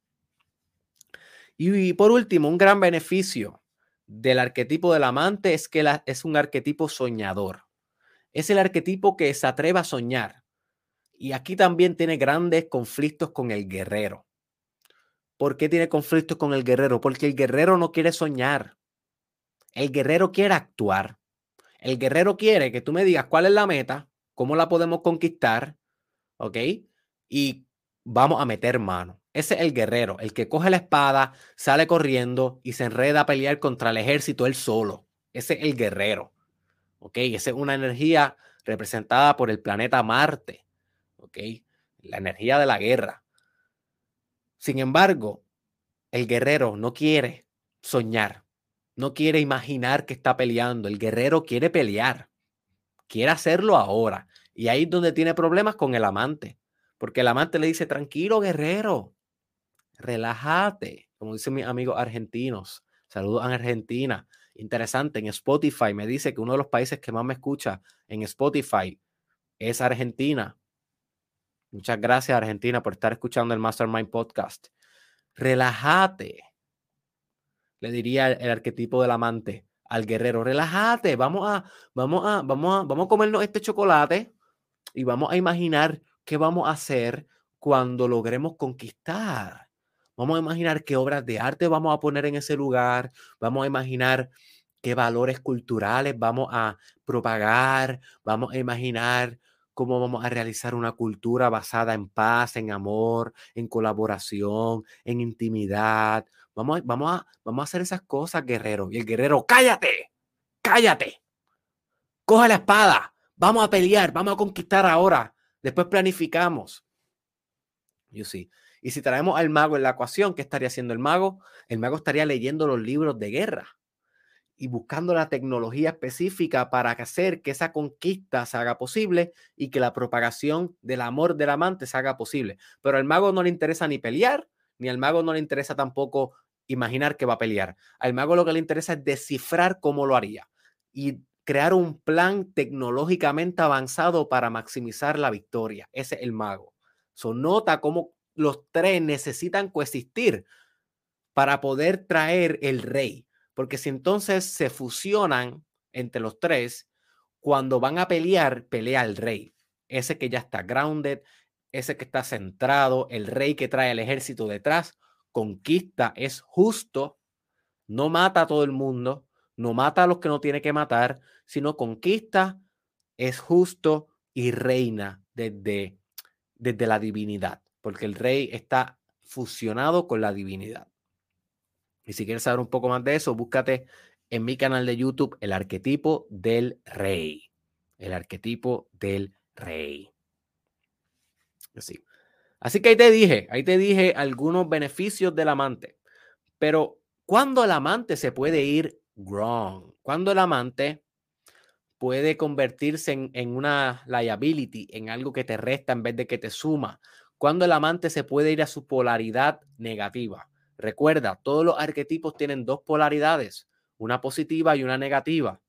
Y, por último, un gran beneficio del arquetipo del amante es que es un arquetipo soñador. Es el arquetipo que se atreve a soñar. Y aquí también tiene grandes conflictos con el guerrero. ¿Por qué tiene conflictos con el guerrero? Porque el guerrero no quiere soñar. El guerrero quiere actuar. El guerrero quiere que tú me digas cuál es la meta, cómo la podemos conquistar, ¿ok? Y vamos a meter mano. Ese es el guerrero, el que coge la espada, sale corriendo y se enreda a pelear contra el ejército él solo. Ese es el guerrero, ¿ok? Esa es una energía representada por el planeta Marte, ¿ok? La energía de la guerra. Sin embargo, el guerrero no quiere soñar, no quiere imaginar que está peleando. El guerrero quiere pelear. Quiere hacerlo ahora. Y ahí es donde tiene problemas con el amante. Porque el amante le dice, tranquilo, guerrero. Relájate. Como dicen mis amigos argentinos. Saludos a Argentina. Interesante, en Spotify me dice que uno de los países que más me escucha en Spotify es Argentina. Muchas gracias, Argentina, por estar escuchando el Mastermind Podcast. Relájate le diría el, arquetipo del amante al guerrero, relájate, vamos a, vamos a, vamos a, vamos a comernos este chocolate y vamos a imaginar qué vamos a hacer cuando logremos conquistar. Vamos a imaginar qué obras de arte vamos a poner en ese lugar, vamos a imaginar qué valores culturales vamos a propagar, vamos a imaginar cómo vamos a realizar una cultura basada en paz, en amor, en colaboración, en intimidad, Vamos, vamos, a, vamos a hacer esas cosas, guerrero. Y el guerrero, cállate, cállate. Coge la espada. Vamos a pelear, vamos a conquistar ahora. Después planificamos. Yo sí. Y si traemos al mago en la ecuación, ¿qué estaría haciendo el mago? El mago estaría leyendo los libros de guerra y buscando la tecnología específica para hacer que esa conquista se haga posible y que la propagación del amor del amante se haga posible. Pero al mago no le interesa ni pelear, ni al mago no le interesa tampoco imaginar que va a pelear. Al mago lo que le interesa es descifrar cómo lo haría y crear un plan tecnológicamente avanzado para maximizar la victoria. Ese es el mago. So, nota cómo los tres necesitan coexistir para poder traer el rey. Porque si entonces se fusionan entre los tres, cuando van a pelear, pelea el rey. Ese que ya está grounded, ese que está centrado, el rey que trae el ejército detrás, conquista, es justo, no mata a todo el mundo, no mata a los que no tiene que matar, sino conquista, es justo y reina desde, desde la divinidad, porque el rey está fusionado con la divinidad. Y si quieres saber un poco más de eso, búscate en mi canal de YouTube el arquetipo del rey. El arquetipo del rey. Así. Así que ahí te dije, ahí te dije algunos beneficios del amante. Pero, ¿cuándo el amante se puede ir wrong? ¿Cuándo el amante puede convertirse en, en, una liability, en algo que te resta en vez de que te suma? ¿Cuándo el amante se puede ir a su polaridad negativa? Recuerda, todos los arquetipos tienen dos polaridades, una positiva y una negativa.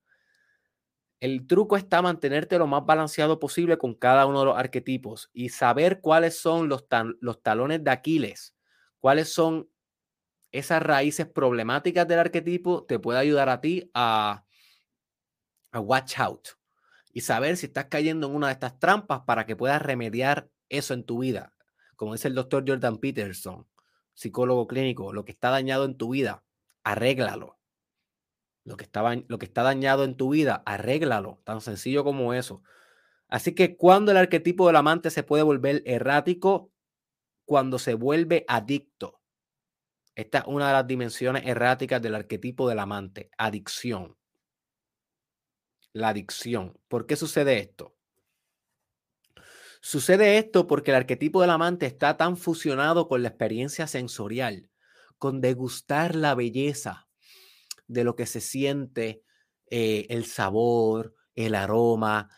El truco está mantenerte lo más balanceado posible con cada uno de los arquetipos y saber cuáles son los, los talones de Aquiles, cuáles son esas raíces problemáticas del arquetipo, te puede ayudar a ti a, a watch out y saber si estás cayendo en una de estas trampas para que puedas remediar eso en tu vida. Como dice el doctor Jordan Peterson, psicólogo clínico, lo que está dañado en tu vida, arréglalo. Lo que, está, lo que está dañado en tu vida, arréglalo. Tan sencillo como eso. Así que cuando el arquetipo del amante se puede volver errático, cuando se vuelve adicto. Esta es una de las dimensiones erráticas del arquetipo del amante, adicción. La adicción. ¿Por qué sucede esto? Sucede esto porque el arquetipo del amante está tan fusionado con la experiencia sensorial, con degustar la belleza, de lo que se siente, eh, el sabor, el aroma,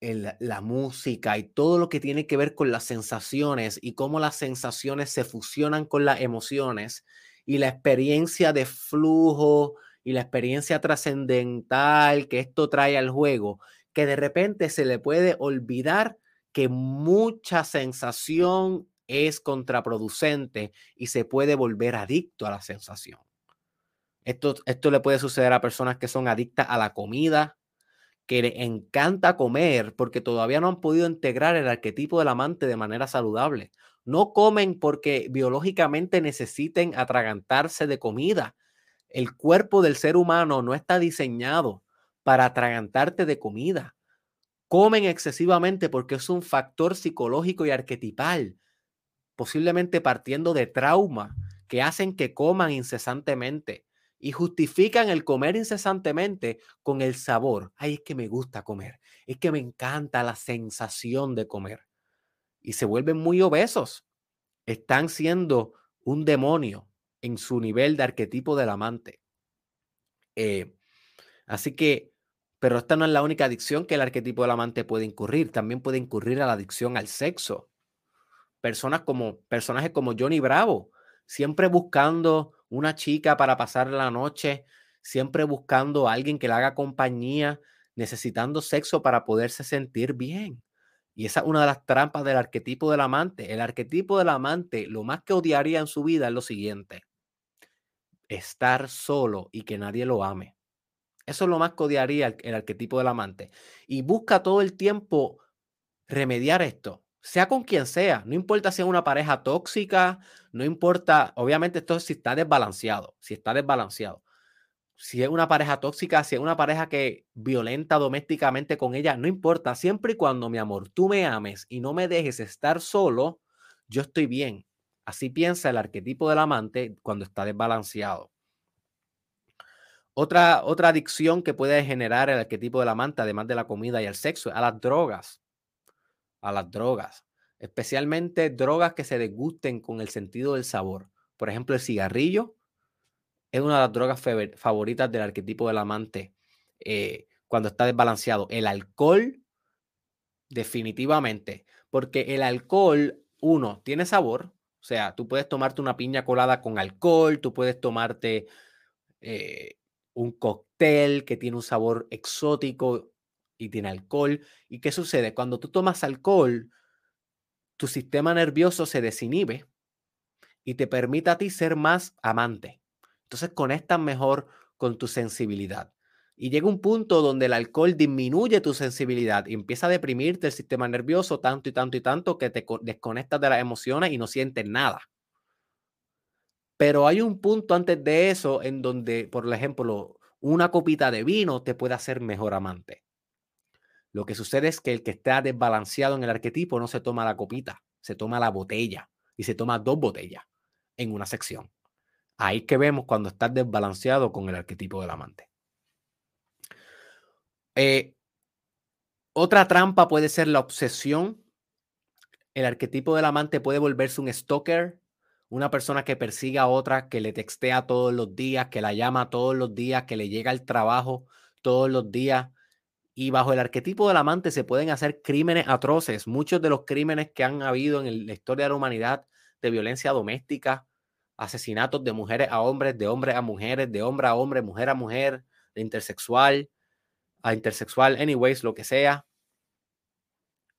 la música y todo lo que tiene que ver con las sensaciones y cómo las sensaciones se fusionan con las emociones y la experiencia de flujo y la experiencia trascendental que esto trae al juego, que de repente se le puede olvidar que mucha sensación es contraproducente y se puede volver adicto a la sensación. Esto, esto le puede suceder a personas que son adictas a la comida, que le encanta comer porque todavía no han podido integrar el arquetipo del amante de manera saludable. No comen porque biológicamente necesiten atragantarse de comida. El cuerpo del ser humano no está diseñado para atragantarte de comida. Comen excesivamente porque es un factor psicológico y arquetipal, posiblemente partiendo de trauma que hacen que coman incesantemente y justifican el comer incesantemente con el sabor. Ay, es que me gusta comer, es que me encanta la sensación de comer. Y se vuelven muy obesos. Están siendo un demonio en su nivel de arquetipo del amante. Eh, así que, pero esta no es la única adicción que el arquetipo del amante puede incurrir. También puede incurrir a la adicción al sexo. Personas como, personajes como Johnny Bravo, siempre buscando una chica para pasar la noche, siempre buscando a alguien que le haga compañía, necesitando sexo para poderse sentir bien. Y esa es una de las trampas del arquetipo del amante. El arquetipo del amante, lo más que odiaría en su vida es lo siguiente. Estar solo y que nadie lo ame. Eso es lo más que odiaría el, el arquetipo del amante. Y busca todo el tiempo remediar esto sea con quien sea, no importa si es una pareja tóxica, no importa, obviamente esto es si está desbalanceado, si está desbalanceado. Si es una pareja tóxica, si es una pareja que violenta domésticamente con ella, no importa, siempre y cuando, mi amor, tú me ames y no me dejes estar solo, yo estoy bien. Así piensa el arquetipo del amante cuando está desbalanceado. Otra, otra adicción que puede generar el arquetipo del amante, además de la comida y el sexo, a las drogas a las drogas, especialmente drogas que se desgusten con el sentido del sabor. Por ejemplo, el cigarrillo es una de las drogas favoritas del arquetipo del amante eh, cuando está desbalanceado. El alcohol, definitivamente, porque el alcohol, uno, tiene sabor, o sea, tú puedes tomarte una piña colada con alcohol, tú puedes tomarte, eh, un cóctel que tiene un sabor exótico y tiene alcohol. ¿Y qué sucede? Cuando tú tomas alcohol, tu sistema nervioso se desinhibe y te permite a ti ser más amante. Entonces conectas mejor con tu sensibilidad. Y llega un punto donde el alcohol disminuye tu sensibilidad y empieza a deprimirte el sistema nervioso tanto y tanto y tanto que te desconectas de las emociones y no sientes nada. Pero hay un punto antes de eso en donde, por ejemplo, una copita de vino te puede hacer mejor amante. Lo que sucede es que el que está desbalanceado en el arquetipo no se toma la copita, se toma la botella y se toma dos botellas en una sección. Ahí que vemos cuando estás desbalanceado con el arquetipo del amante. Eh, otra trampa puede ser la obsesión. El arquetipo del amante puede volverse un stalker, una persona que persigue a otra, que le textea todos los días, que la llama todos los días, que le llega al trabajo todos los días. Y bajo el arquetipo del amante se pueden hacer crímenes atroces. Muchos de los crímenes que han habido en la historia de la humanidad de violencia doméstica, asesinatos de mujeres a hombres, de hombres a mujeres, de hombre a hombre, mujer a mujer, de intersexual a intersexual, anyways, lo que sea,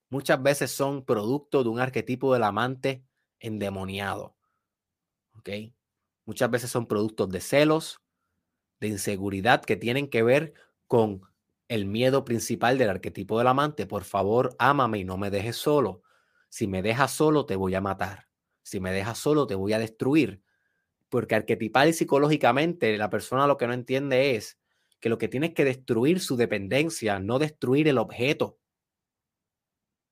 muchas veces son producto de un arquetipo del amante endemoniado. Muchas veces son productos de celos, de inseguridad que tienen que ver con el miedo principal del arquetipo del amante. Por favor, ámame y no me dejes solo. Si me dejas solo, te voy a matar. Si me dejas solo, te voy a destruir. Porque arquetipal y psicológicamente la persona lo que no entiende es que lo que tiene que destruir su dependencia, no destruir el objeto.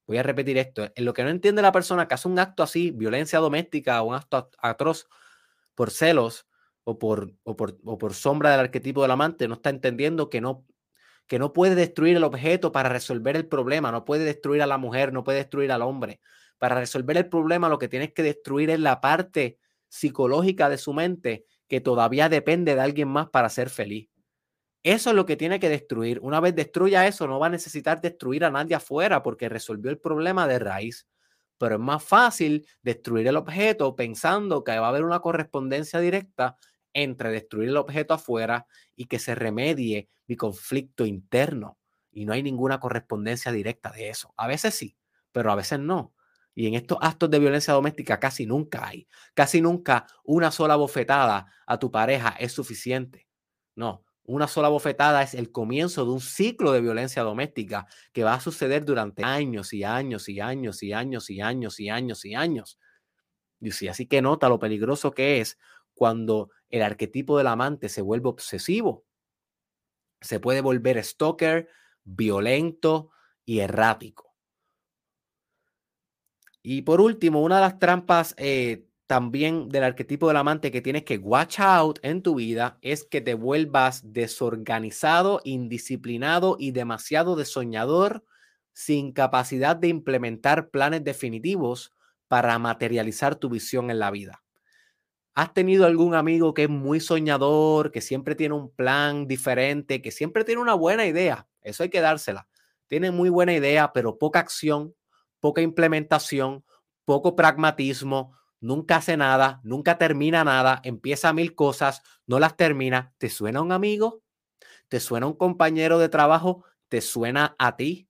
Voy a repetir esto. En lo que no entiende la persona que hace un acto así, violencia doméstica o un acto atroz por celos o por, o por, o por sombra del arquetipo del amante, no está entendiendo que no, que no puede destruir el objeto para resolver el problema, no puede destruir a la mujer, no puede destruir al hombre. Para resolver el problema lo que tienes que destruir es la parte psicológica de su mente que todavía depende de alguien más para ser feliz. Eso es lo que tiene que destruir. Una vez destruya eso, no va a necesitar destruir a nadie afuera porque resolvió el problema de raíz. Pero es más fácil destruir el objeto pensando que va a haber una correspondencia directa entre destruir el objeto afuera y que se remedie mi conflicto interno. Y no hay ninguna correspondencia directa de eso. A veces sí, pero a veces no. Y en estos actos de violencia doméstica casi nunca hay. Casi nunca una sola bofetada a tu pareja es suficiente. No, una sola bofetada es el comienzo de un ciclo de violencia doméstica que va a suceder durante años y años y años y años y años y años y años. Y así que nota lo peligroso que es cuando el arquetipo del amante se vuelve obsesivo. Se puede volver stalker, violento y errático. Y por último, una de las trampas eh, también del arquetipo del amante que tienes que watch out en tu vida es que te vuelvas desorganizado, indisciplinado y demasiado desoñador sin capacidad de implementar planes definitivos para materializar tu visión en la vida. ¿Has tenido algún amigo que es muy soñador, que siempre tiene un plan diferente, que siempre tiene una buena idea? Eso hay que dársela. Tiene muy buena idea, pero poca acción, poca implementación, poco pragmatismo, nunca hace nada, nunca termina nada, empieza mil cosas, no las termina. ¿Te suena un amigo? ¿Te suena un compañero de trabajo? ¿Te suena a ti?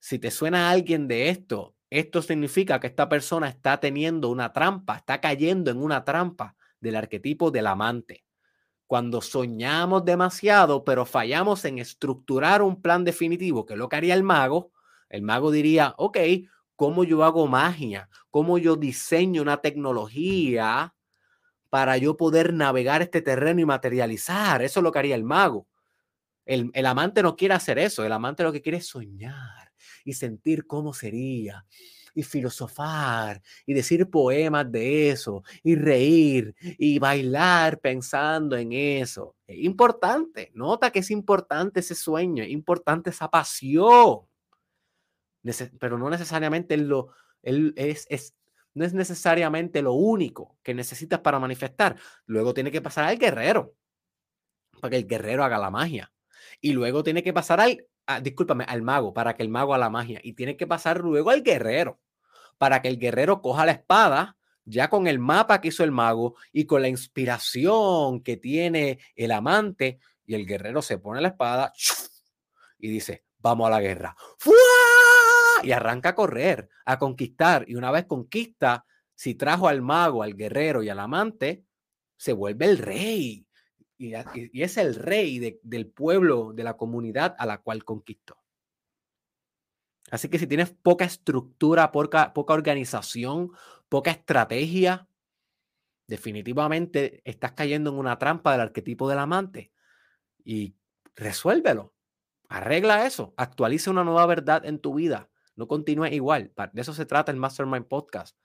Si te suena a alguien de esto, esto significa que esta persona está teniendo una trampa, está cayendo en una trampa del arquetipo del amante. Cuando soñamos demasiado, pero fallamos en estructurar un plan definitivo, que es lo que haría el mago, el mago diría, ok, cómo yo hago magia, cómo yo diseño una tecnología para yo poder navegar este terreno y materializar. Eso es lo que haría el mago. El, el, amante no quiere hacer eso, el amante lo que quiere es soñar y sentir cómo sería y filosofar y decir poemas de eso y reír y bailar pensando en eso. Es importante, nota que es importante ese sueño, importante esa pasión pero no necesariamente lo, es, es, no es necesariamente lo único que necesitas para manifestar. Luego tiene que pasar al guerrero, para que el guerrero haga la magia. Y luego tiene que pasar al, ah, discúlpame, al mago, para que el mago haga la magia. Y tiene que pasar luego al guerrero, para que el guerrero coja la espada, ya con el mapa que hizo el mago y con la inspiración que tiene el amante, Y el guerrero se pone la espada y dice, vamos a la guerra. Y arranca a correr, a conquistar. Y una vez conquista, si trajo al mago, al guerrero y al amante, se vuelve el rey. Y, es el rey del pueblo, de la comunidad a la cual conquistó. Así que si tienes poca estructura, poca, poca organización, poca estrategia, definitivamente estás cayendo en una trampa del arquetipo del amante. Y resuélvelo. Arregla eso. Actualiza una nueva verdad en tu vida. No continúe igual. De eso se trata el Mastermind Podcast.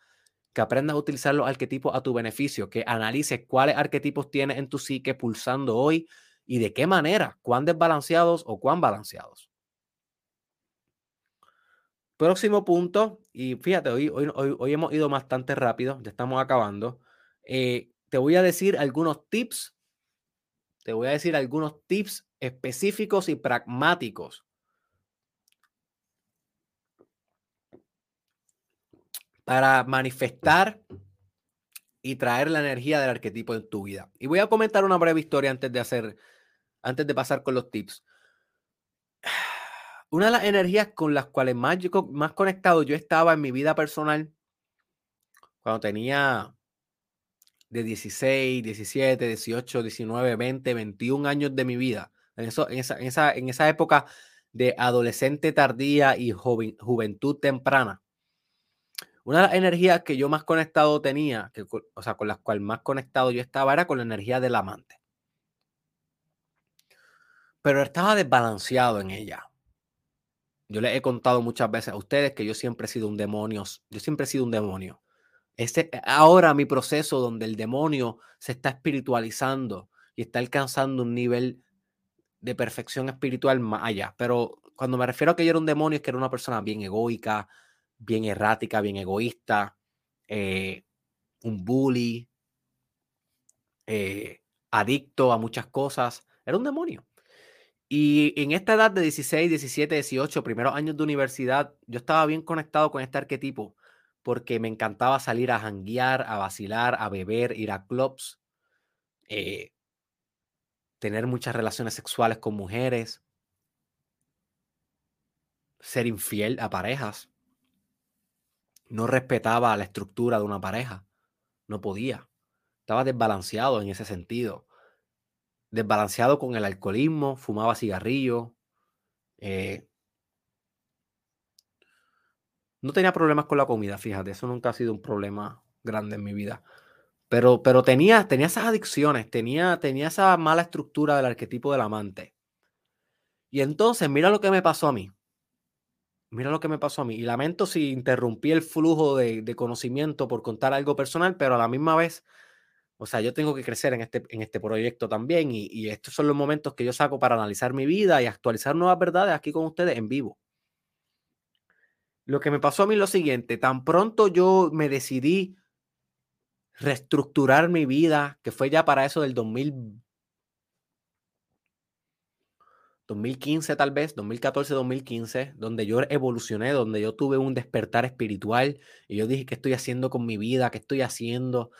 Que aprendas a utilizar los arquetipos a tu beneficio. Que analices cuáles arquetipos tienes en tu psique pulsando hoy y de qué manera. Cuán desbalanceados o cuán balanceados. Próximo punto, y fíjate, hoy, hoy, hoy, hemos ido bastante rápido, ya estamos acabando. Eh, te voy a decir algunos tips, te voy a decir algunos tips específicos y pragmáticos para manifestar y traer la energía del arquetipo en tu vida. Y voy a comentar una breve historia antes de hacer, antes de pasar con los tips una de las energías con las cuales más, más conectado yo estaba en mi vida personal, cuando tenía de 16, 17, 18, 19, 20, 21 años de mi vida, en, eso, en, esa, en, esa, en esa época de adolescente tardía y juventud temprana. Una de las energías que yo más conectado tenía, que, o sea, con las cuales más conectado yo estaba, era con la energía del amante. Pero estaba desbalanceado en ella. Yo les he contado muchas veces a ustedes que yo siempre he sido un demonio. Yo siempre he sido un demonio. Este, ahora mi proceso donde el demonio se está espiritualizando y está alcanzando un nivel de perfección espiritual más allá. Pero cuando me refiero a que yo era un demonio es que era una persona bien egoica, bien errática, bien egoísta, eh, un bully, eh, adicto a muchas cosas. Era un demonio. Y en esta edad de 16, 17, 18, primeros años de universidad, yo estaba bien conectado con este arquetipo porque me encantaba salir a janguear, a vacilar, a beber, ir a clubs, eh, tener muchas relaciones sexuales con mujeres, ser infiel a parejas. No respetaba la estructura de una pareja, no podía. Estaba desbalanceado en ese sentido desbalanceado con el alcoholismo, fumaba cigarrillo. Eh, no tenía problemas con la comida, fíjate, eso nunca ha sido un problema grande en mi vida. Pero, pero tenía, tenía esas adicciones, tenía, tenía esa mala estructura del arquetipo del amante. Y entonces, mira lo que me pasó a mí. Mira lo que me pasó a mí. Y lamento si interrumpí el flujo de, de conocimiento por contar algo personal, pero a la misma vez o sea, yo tengo que crecer en este, en este proyecto también y, estos son los momentos que yo saco para analizar mi vida y actualizar nuevas verdades aquí con ustedes en vivo. Lo que me pasó a mí es lo siguiente, tan pronto yo me decidí reestructurar mi vida, que fue ya para eso del 2000, 2015 tal vez, 2014, 2015, donde yo evolucioné, donde yo tuve un despertar espiritual y yo dije, ¿qué estoy haciendo con mi vida? ¿Qué estoy haciendo?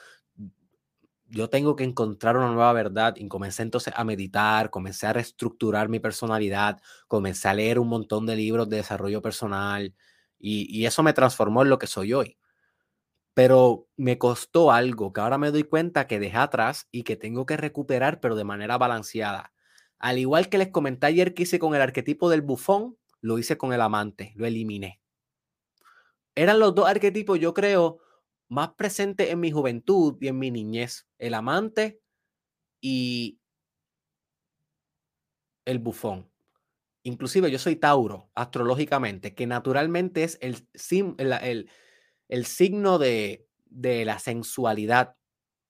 yo tengo que encontrar una nueva verdad y comencé entonces a meditar, comencé a reestructurar mi personalidad, comencé a leer un montón de libros de desarrollo personal y, eso me transformó en lo que soy hoy. Pero me costó algo que ahora me doy cuenta que dejé atrás y que tengo que recuperar, pero de manera balanceada. Al igual que les comenté ayer que hice con el arquetipo del bufón, lo hice con el amante, lo eliminé. Eran los dos arquetipos, yo creo, más presente en mi juventud y en mi niñez, el amante y el bufón. Inclusive yo soy Tauro, astrológicamente, que naturalmente es el, el, el signo de, de, la sensualidad,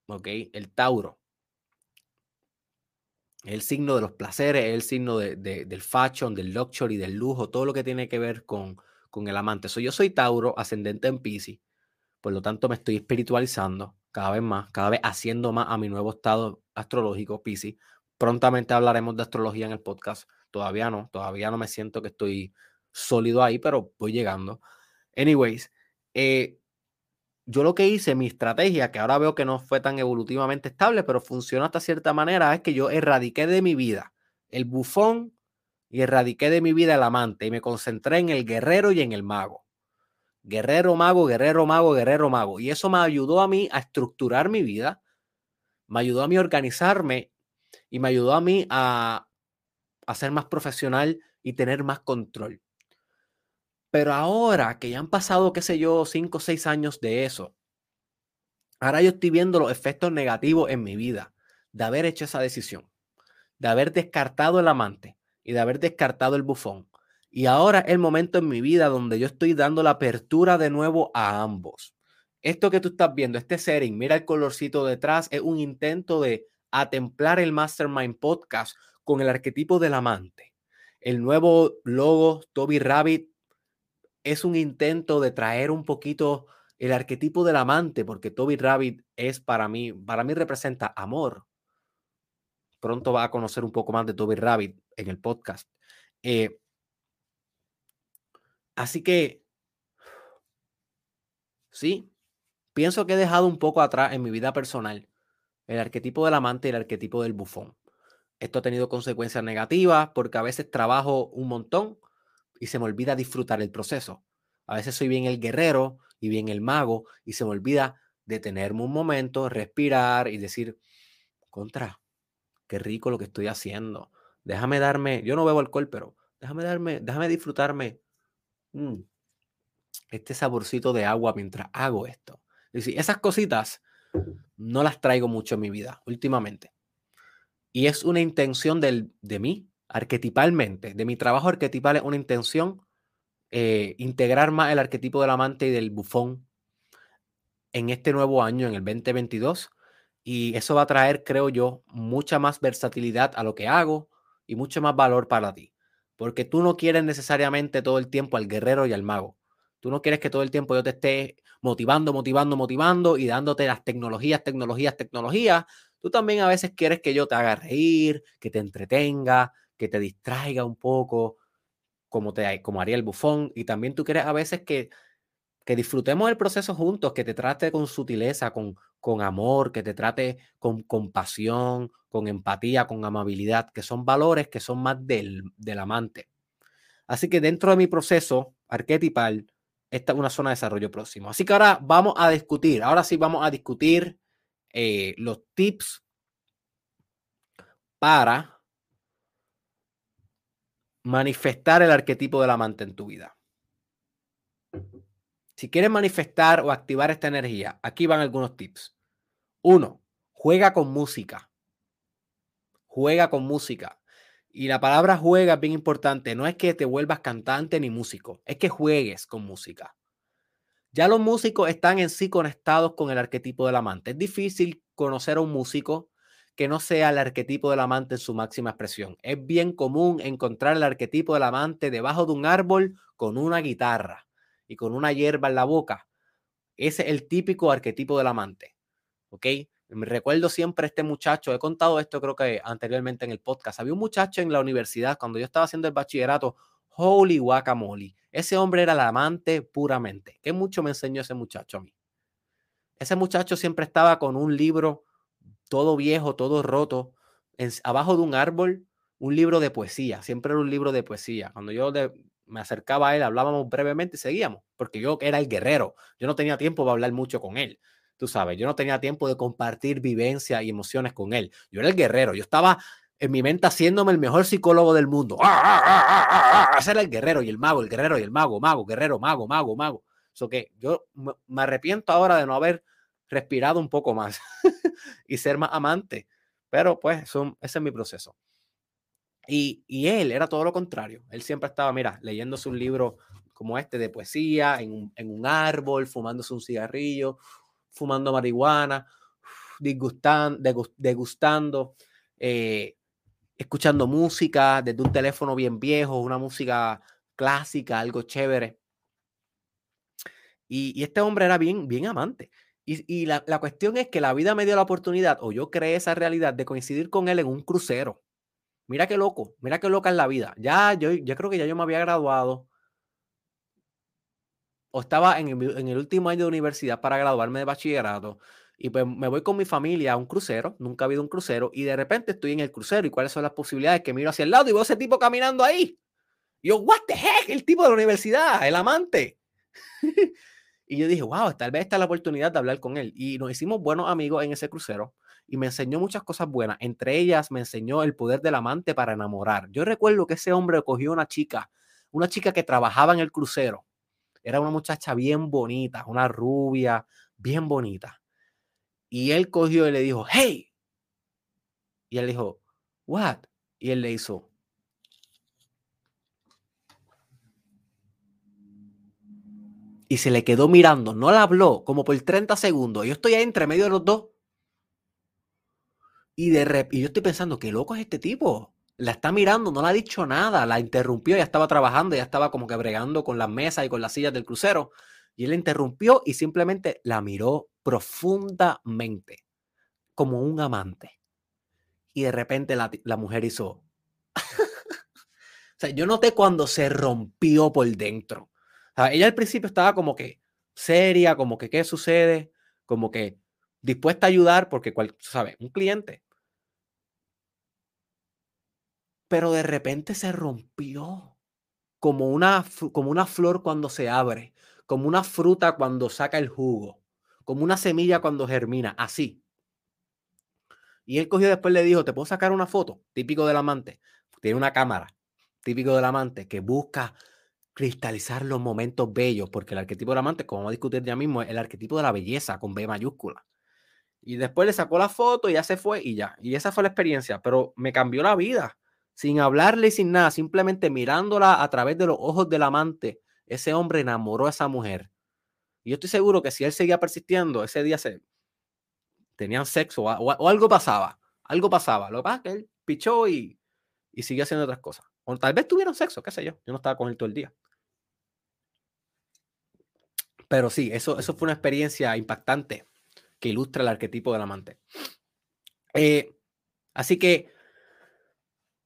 ¿ok? El Tauro. El signo de los placeres, el signo de, del fashion, del luxury, del lujo, todo lo que tiene que ver con, con el amante. So, yo soy Tauro, ascendente en Pisces. Por lo tanto, me estoy espiritualizando cada vez más, cada vez haciendo más a mi nuevo estado astrológico, Pisces. Prontamente hablaremos de astrología en el podcast. Todavía no, todavía no me siento que estoy sólido ahí, pero voy llegando. Anyways, eh, yo lo que hice, mi estrategia, que ahora veo que no fue tan evolutivamente estable, pero funcionó hasta cierta manera, es que yo erradiqué de mi vida el bufón y erradiqué de mi vida el amante y me concentré en el guerrero y en el mago. Guerrero, mago, guerrero, mago, guerrero, mago. Y eso me ayudó a mí a estructurar mi vida, me ayudó a mí a organizarme y me ayudó a mí a, a ser más profesional y tener más control. Pero ahora que ya han pasado, qué sé yo, cinco o seis años de eso, ahora yo estoy viendo los efectos negativos en mi vida de haber hecho esa decisión, de haber descartado el amante y de haber descartado el bufón. Y ahora es el momento en mi vida donde yo estoy dando la apertura de nuevo a ambos. Esto que tú estás viendo, este setting, mira el colorcito detrás, es un intento de atemplar el Mastermind Podcast con el arquetipo del amante. El nuevo logo Toby Rabbit es un intento de traer un poquito el arquetipo del amante, porque Toby Rabbit es para mí, para mí representa amor. Pronto va a conocer un poco más de Toby Rabbit en el podcast. Eh, así que, sí, pienso que he dejado un poco atrás en mi vida personal el arquetipo del amante y el arquetipo del bufón. Esto ha tenido consecuencias negativas porque a veces trabajo un montón y se me olvida disfrutar el proceso. A veces soy bien el guerrero y bien el mago y se me olvida detenerme un momento, respirar y decir, contra, qué rico lo que estoy haciendo. Déjame darme, yo no bebo alcohol, pero déjame darme, déjame disfrutarme mm, este saborcito de agua mientras hago esto. Es decir, esas cositas no las traigo mucho en mi vida últimamente. Y es una intención del, de mí, arquetipalmente, de mi trabajo arquetipal es una intención eh, integrar más el arquetipo del amante y del bufón en este nuevo año, en el 2022. Y eso va a traer, creo yo, mucha más versatilidad a lo que hago y mucho más valor para ti. Porque tú no quieres necesariamente todo el tiempo al guerrero y al mago. Tú no quieres que todo el tiempo yo te esté motivando, motivando, motivando y dándote las tecnologías, tecnologías, tecnologías. Tú también a veces quieres que yo te haga reír, que te entretenga, que te distraiga un poco, como, te, como haría el bufón. Y también tú quieres a veces que, que disfrutemos el proceso juntos, que te trate con sutileza, con, con amor, que te trate con compasión, con empatía, con amabilidad, que son valores que son más del, del amante. Así que dentro de mi proceso arquetipal, esta es una zona de desarrollo próximo. Así que ahora vamos a discutir, ahora sí vamos a discutir eh, los tips para manifestar el arquetipo del amante en tu vida. Si quieres manifestar o activar esta energía, aquí van algunos tips. Uno, juega con música. Juega con música. Y la palabra juega es bien importante. No es que te vuelvas cantante ni músico, es que juegues con música. Ya los músicos están en sí conectados con el arquetipo del amante. Es difícil conocer a un músico que no sea el arquetipo del amante en su máxima expresión. Es bien común encontrar el arquetipo del amante debajo de un árbol con una guitarra y con una hierba en la boca. Ese es el típico arquetipo del amante. ¿Ok? Me recuerdo siempre este muchacho, he contado esto creo que anteriormente en el podcast. Había un muchacho en la universidad cuando yo estaba haciendo el bachillerato, holy guacamole. Ese hombre era el amante puramente. ¿Qué mucho me enseñó ese muchacho a mí? Ese muchacho siempre estaba con un libro todo viejo, todo roto, abajo de un árbol, un libro de poesía, siempre era un libro de poesía. Cuando yo me acercaba a él, hablábamos brevemente y seguíamos, porque yo era el guerrero, yo no tenía tiempo para hablar mucho con él. Tú sabes, yo no tenía tiempo de compartir vivencia y emociones con él. Yo era el guerrero, yo estaba en mi mente haciéndome el mejor psicólogo del mundo. ¡Ah, ah, ah, era el guerrero y el mago, el guerrero y el mago, mago, guerrero, mago, mago, mago. Eso que yo me arrepiento ahora de no haber respirado un poco más y ser más amante. Pero pues ese es mi proceso. Y, él era todo lo contrario. Él siempre estaba, mira, leyéndose un libro como este de poesía, en un, en un árbol, fumándose un cigarrillo, fumando marihuana, disgustando, degustando, eh, escuchando música desde un teléfono bien viejo, una música clásica, algo chévere. Y, y este hombre era bien, bien amante. Y, la, cuestión es que la vida me dio la oportunidad, o yo creé esa realidad, de coincidir con él en un crucero. Mira qué loco, mira qué loca es la vida. Ya, yo ya creo que ya yo me había graduado. O estaba en el, último año de universidad para graduarme de bachillerato. Y pues me voy con mi familia a un crucero, nunca ha habido un crucero, y de repente estoy en el crucero. ¿Y cuáles son las posibilidades? Que miro hacia el lado y veo a ese tipo caminando ahí. Y yo, what the heck, el tipo de la universidad, el amante. y yo dije, wow, tal vez esta es la oportunidad de hablar con él. Y nos hicimos buenos amigos en ese crucero y me enseñó muchas cosas buenas. Entre ellas me enseñó el poder del amante para enamorar. Yo recuerdo que ese hombre cogió una chica, una chica que trabajaba en el crucero. Era una muchacha bien bonita, una rubia, bien bonita. Y él cogió y le dijo, hey. Y él dijo, what? Y él le hizo. Y se le quedó mirando, no la habló, como por 30 segundos. Yo estoy ahí entre medio de los dos. Y, de y yo estoy pensando, qué loco es este tipo. La está mirando, no le ha dicho nada, la interrumpió, ya estaba trabajando, ya estaba como que bregando con las mesas y con las sillas del crucero. Y él la interrumpió y simplemente la miró profundamente, como un amante. Y de repente la, mujer hizo... o sea, yo noté cuando se rompió por dentro. Ella al principio estaba como que seria, como que qué sucede, como que dispuesta a ayudar porque, ¿sabes? Un cliente. Pero de repente se rompió como una, como una flor cuando se abre como una fruta cuando saca el jugo, como una semilla cuando germina, así. Y él cogió después le dijo, ¿te puedo sacar una foto? Típico del amante. Tiene una cámara, típico del amante, que busca cristalizar los momentos bellos, porque el arquetipo del amante, como vamos a discutir ya mismo, es el arquetipo de la belleza con B mayúscula. Y después le sacó la foto y ya se fue y ya. Y esa fue la experiencia, pero me cambió la vida, sin hablarle, sin nada, simplemente mirándola a través de los ojos del amante ese hombre enamoró a esa mujer. Y yo estoy seguro que si él seguía persistiendo, ese día se tenían sexo o, algo pasaba. Algo pasaba. Lo que pasa es que él pichó y, y siguió haciendo otras cosas. O tal vez tuvieron sexo, qué sé yo. Yo no estaba con él todo el día. Pero sí, eso, eso fue una experiencia impactante que ilustra el arquetipo del amante. Eh, así que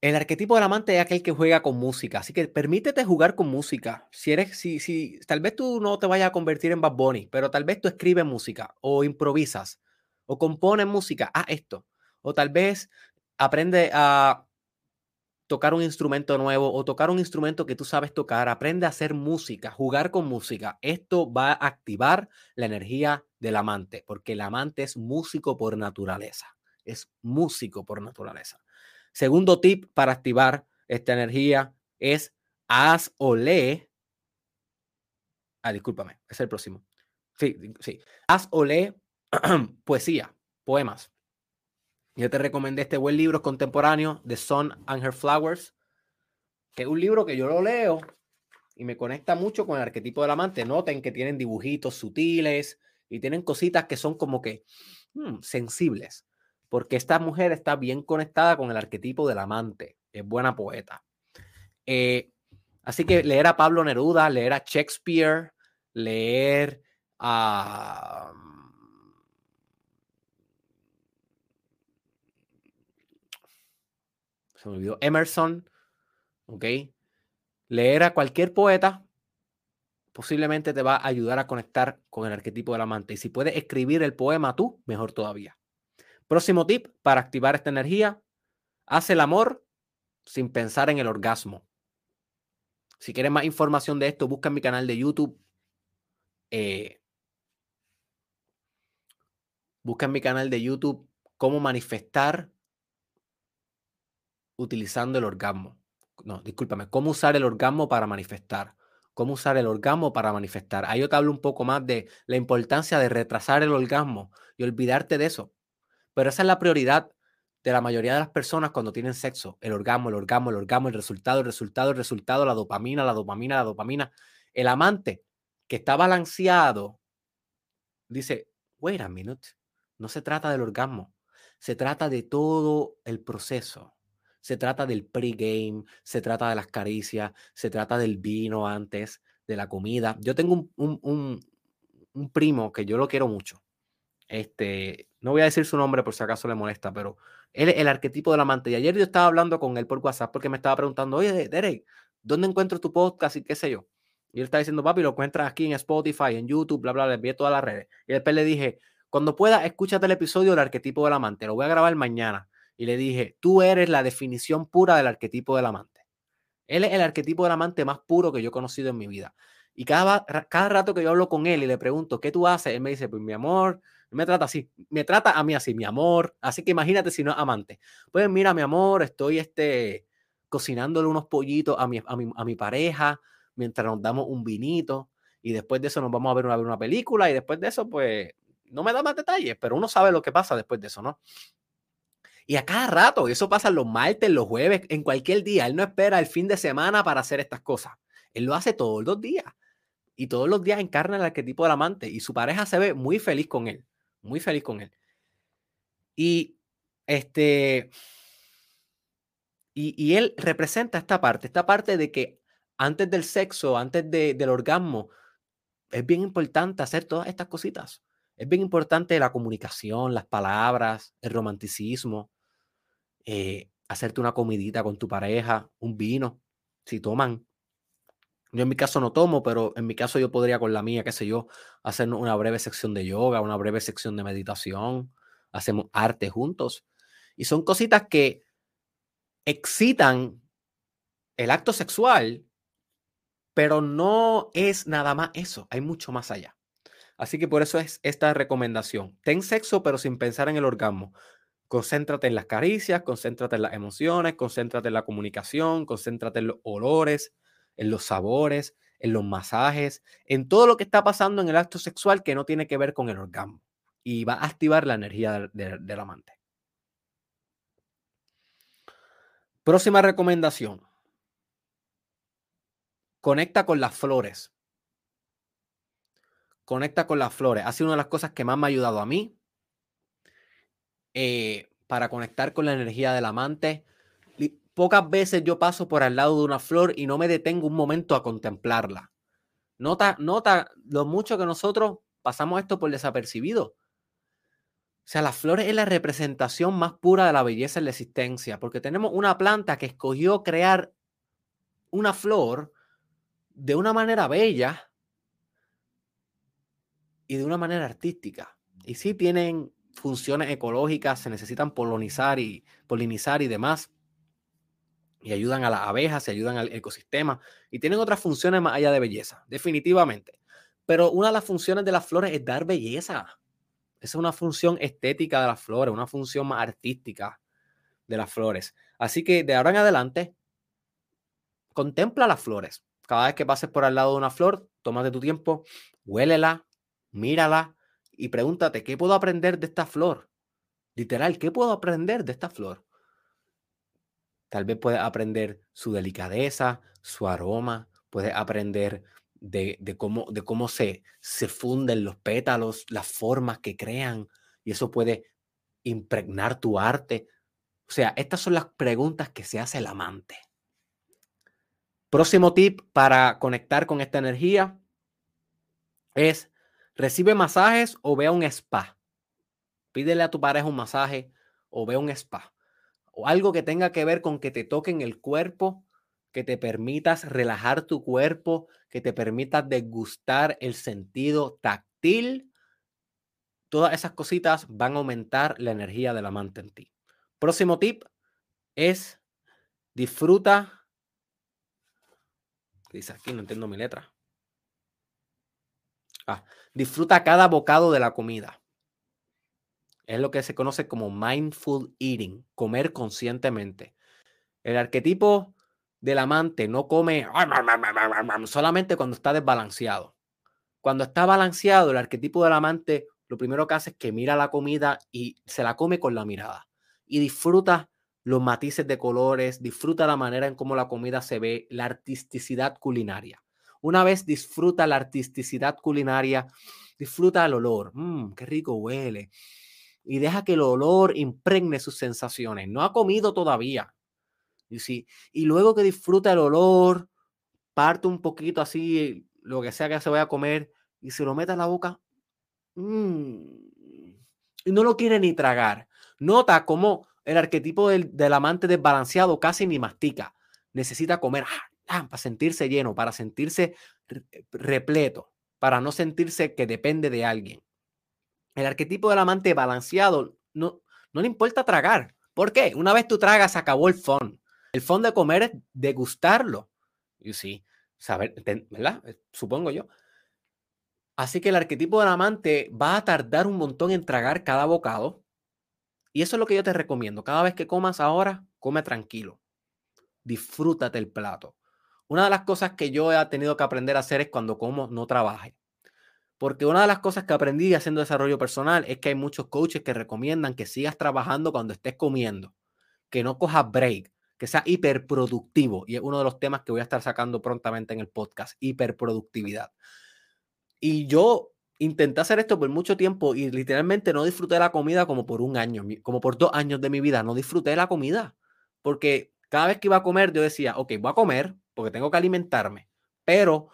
el arquetipo del amante es aquel que juega con música, así que permítete jugar con música. Si eres, si, si, tal vez tú no te vayas a convertir en Bad Bunny, pero tal vez tú escribes música o improvisas o compones música, haz esto. O tal vez aprende a tocar un instrumento nuevo o tocar un instrumento que tú sabes tocar, aprende a hacer música, jugar con música. Esto va a activar la energía del amante, porque el amante es músico por naturaleza, es músico por naturaleza. Segundo tip para activar esta energía es haz o lee. Ah, discúlpame, es el próximo. Sí, sí. Haz o lee poesía, poemas. Yo te recomendé este buen libro contemporáneo, The Sun and Her Flowers, que es un libro que yo lo leo y me conecta mucho con el arquetipo del amante. Noten que tienen dibujitos sutiles y tienen cositas que son como que hmm, sensibles porque esta mujer está bien conectada con el arquetipo del amante, es buena poeta. Eh, así que leer a Pablo Neruda, leer a Shakespeare, leer a... Se me olvidó, Emerson, ¿ok? Leer a cualquier poeta posiblemente te va a ayudar a conectar con el arquetipo del amante. Y si puedes escribir el poema tú, mejor todavía. Próximo tip para activar esta energía, haz el amor sin pensar en el orgasmo. Si quieres más información de esto, busca en mi canal de YouTube. Eh, busca en mi canal de YouTube cómo manifestar utilizando el orgasmo. No, discúlpame, cómo usar el orgasmo para manifestar. Cómo usar el orgasmo para manifestar. Ahí yo te hablo un poco más de la importancia de retrasar el orgasmo y olvidarte de eso. Pero esa es la prioridad de la mayoría de las personas cuando tienen sexo. El orgasmo, el orgasmo, el orgasmo, el resultado, el resultado, el resultado, la dopamina, la dopamina, la dopamina. El amante que está balanceado dice, wait a minute, no se trata del orgasmo, se trata de todo el proceso. Se trata del pregame, se trata de las caricias, se trata del vino antes, de la comida. Yo tengo un, un, un primo que yo lo quiero mucho. Este, no voy a decir su nombre por si acaso le molesta, pero él es el arquetipo del amante. Y ayer yo estaba hablando con él por WhatsApp porque me estaba preguntando, oye, Derek, ¿dónde encuentro tu podcast y qué sé yo? Y él está diciendo, papi, lo encuentras aquí en Spotify, en YouTube, bla, bla, le envié todas las redes. Y después le dije, Cuando pueda, escúchate el episodio del arquetipo del amante. Lo voy a grabar mañana. Y le dije, tú eres la definición pura del arquetipo del amante. Él es el arquetipo del amante más puro que yo he conocido en mi vida. Y cada, cada rato que yo hablo con él y le pregunto, ¿qué tú haces? Él me dice, pues mi amor, me trata así, me trata a mí así, mi amor. Así que imagínate si no es amante. Pues mira, mi amor, estoy este, cocinándole unos pollitos a mi, a mi, a mi pareja mientras nos damos un vinito y después de eso nos vamos a ver una, una película y después de eso, pues, no me da más detalles, pero uno sabe lo que pasa después de eso, ¿no? Y a cada rato, eso pasa los martes, los jueves, en cualquier día. Él no espera el fin de semana para hacer estas cosas. Él lo hace todos los días. Y todos los días encarna el arquetipo del amante. Y su pareja se ve muy feliz con él. Muy feliz con él. Y este. Y, él representa esta parte, esta parte de que antes del sexo, antes del orgasmo, es bien importante hacer todas estas cositas. Es bien importante la comunicación, las palabras, el romanticismo, eh, hacerte una comidita con tu pareja, un vino, si toman. Yo en mi caso no tomo, pero en mi caso yo podría con la mía, qué sé yo, hacer una breve sección de yoga, una breve sección de meditación, hacemos arte juntos. Y son cositas que excitan el acto sexual, pero no es nada más eso, hay mucho más allá. Así que por eso es esta recomendación. Ten sexo, pero sin pensar en el orgasmo. Concéntrate en las caricias, concéntrate en las emociones, concéntrate en la comunicación, concéntrate en los olores, en los sabores, en los masajes, en todo lo que está pasando en el acto sexual que no tiene que ver con el orgasmo. Y va a activar la energía del, amante. Próxima recomendación. Conecta con las flores. Conecta con las flores. Ha sido una de las cosas que más me ha ayudado a mí eh, para conectar con la energía del amante. Pocas veces yo paso por al lado de una flor y no me detengo un momento a contemplarla. Nota, nota lo mucho que nosotros pasamos esto por desapercibido. O sea, la flor es la representación más pura de la belleza en la existencia, porque tenemos una planta que escogió crear una flor de una manera bella y de una manera artística. Y sí tienen funciones ecológicas, se necesitan polinizar y, polinizar y demás. Y ayudan a las abejas, se ayudan al ecosistema. Y tienen otras funciones más allá de belleza, definitivamente. Pero una de las funciones de las flores es dar belleza. Esa es una función estética de las flores, una función más artística de las flores. Así que de ahora en adelante, contempla las flores. Cada vez que pases por al lado de una flor, tómate tu tiempo, huélela, mírala, y pregúntate, ¿qué puedo aprender de esta flor? Literal, ¿qué puedo aprender de esta flor? Tal vez puedes aprender su delicadeza, su aroma, puedes aprender de, cómo, de cómo se, se funden los pétalos, las formas que crean, y eso puede impregnar tu arte. O sea, estas son las preguntas que se hace el amante. Próximo tip para conectar con esta energía es Recibe masajes o ve a un spa. Pídele a tu pareja un masaje o ve a un spa. O algo que tenga que ver con que te toquen el cuerpo, que te permitas relajar tu cuerpo, que te permitas degustar el sentido táctil. Todas esas cositas van a aumentar la energía del amante en ti. Próximo tip es disfruta. Dice aquí, no entiendo mi letra. Ah, disfruta cada bocado de la comida. Es lo que se conoce como mindful eating, comer conscientemente. El arquetipo del amante no come solamente cuando está desbalanceado. Cuando está balanceado, el arquetipo del amante lo primero que hace es que mira la comida y se la come con la mirada. Y disfruta los matices de colores, disfruta la manera en cómo la comida se ve, la artisticidad culinaria. Una vez disfruta la artisticidad culinaria, disfruta el olor. Mmm, qué rico huele. Y deja que el olor impregne sus sensaciones. No ha comido todavía. Y, sí, y luego que disfruta el olor, parte un poquito así, lo que sea que se vaya a comer, y se lo mete a la boca. Mmm, y no lo quiere ni tragar. Nota cómo el arquetipo del, del amante desbalanceado casi ni mastica. Necesita comer. Ah, para sentirse lleno, para sentirse repleto, para no sentirse que depende de alguien. El arquetipo del amante balanceado no, no le importa tragar. ¿Por qué? Una vez tú tragas, acabó el fun. El fun de comer es degustarlo. Y sí, saber, ¿verdad? Eh, supongo yo. Así que el arquetipo del amante va a tardar un montón en tragar cada bocado. Y eso es lo que yo te recomiendo. Cada vez que comas ahora, come tranquilo. Disfrútate el plato. Una de las cosas que yo he tenido que aprender a hacer es cuando como no trabaje. Porque una de las cosas que aprendí haciendo desarrollo personal es que hay muchos coaches que recomiendan que sigas trabajando cuando estés comiendo, que no cojas break, que sea hiperproductivo. Y es uno de los temas que voy a estar sacando prontamente en el podcast, hiperproductividad. Y yo intenté hacer esto por mucho tiempo y literalmente no disfruté la comida como por un año, como por dos años de mi vida. No disfruté la comida porque cada vez que iba a comer yo decía, ok, voy a comer porque tengo que alimentarme, pero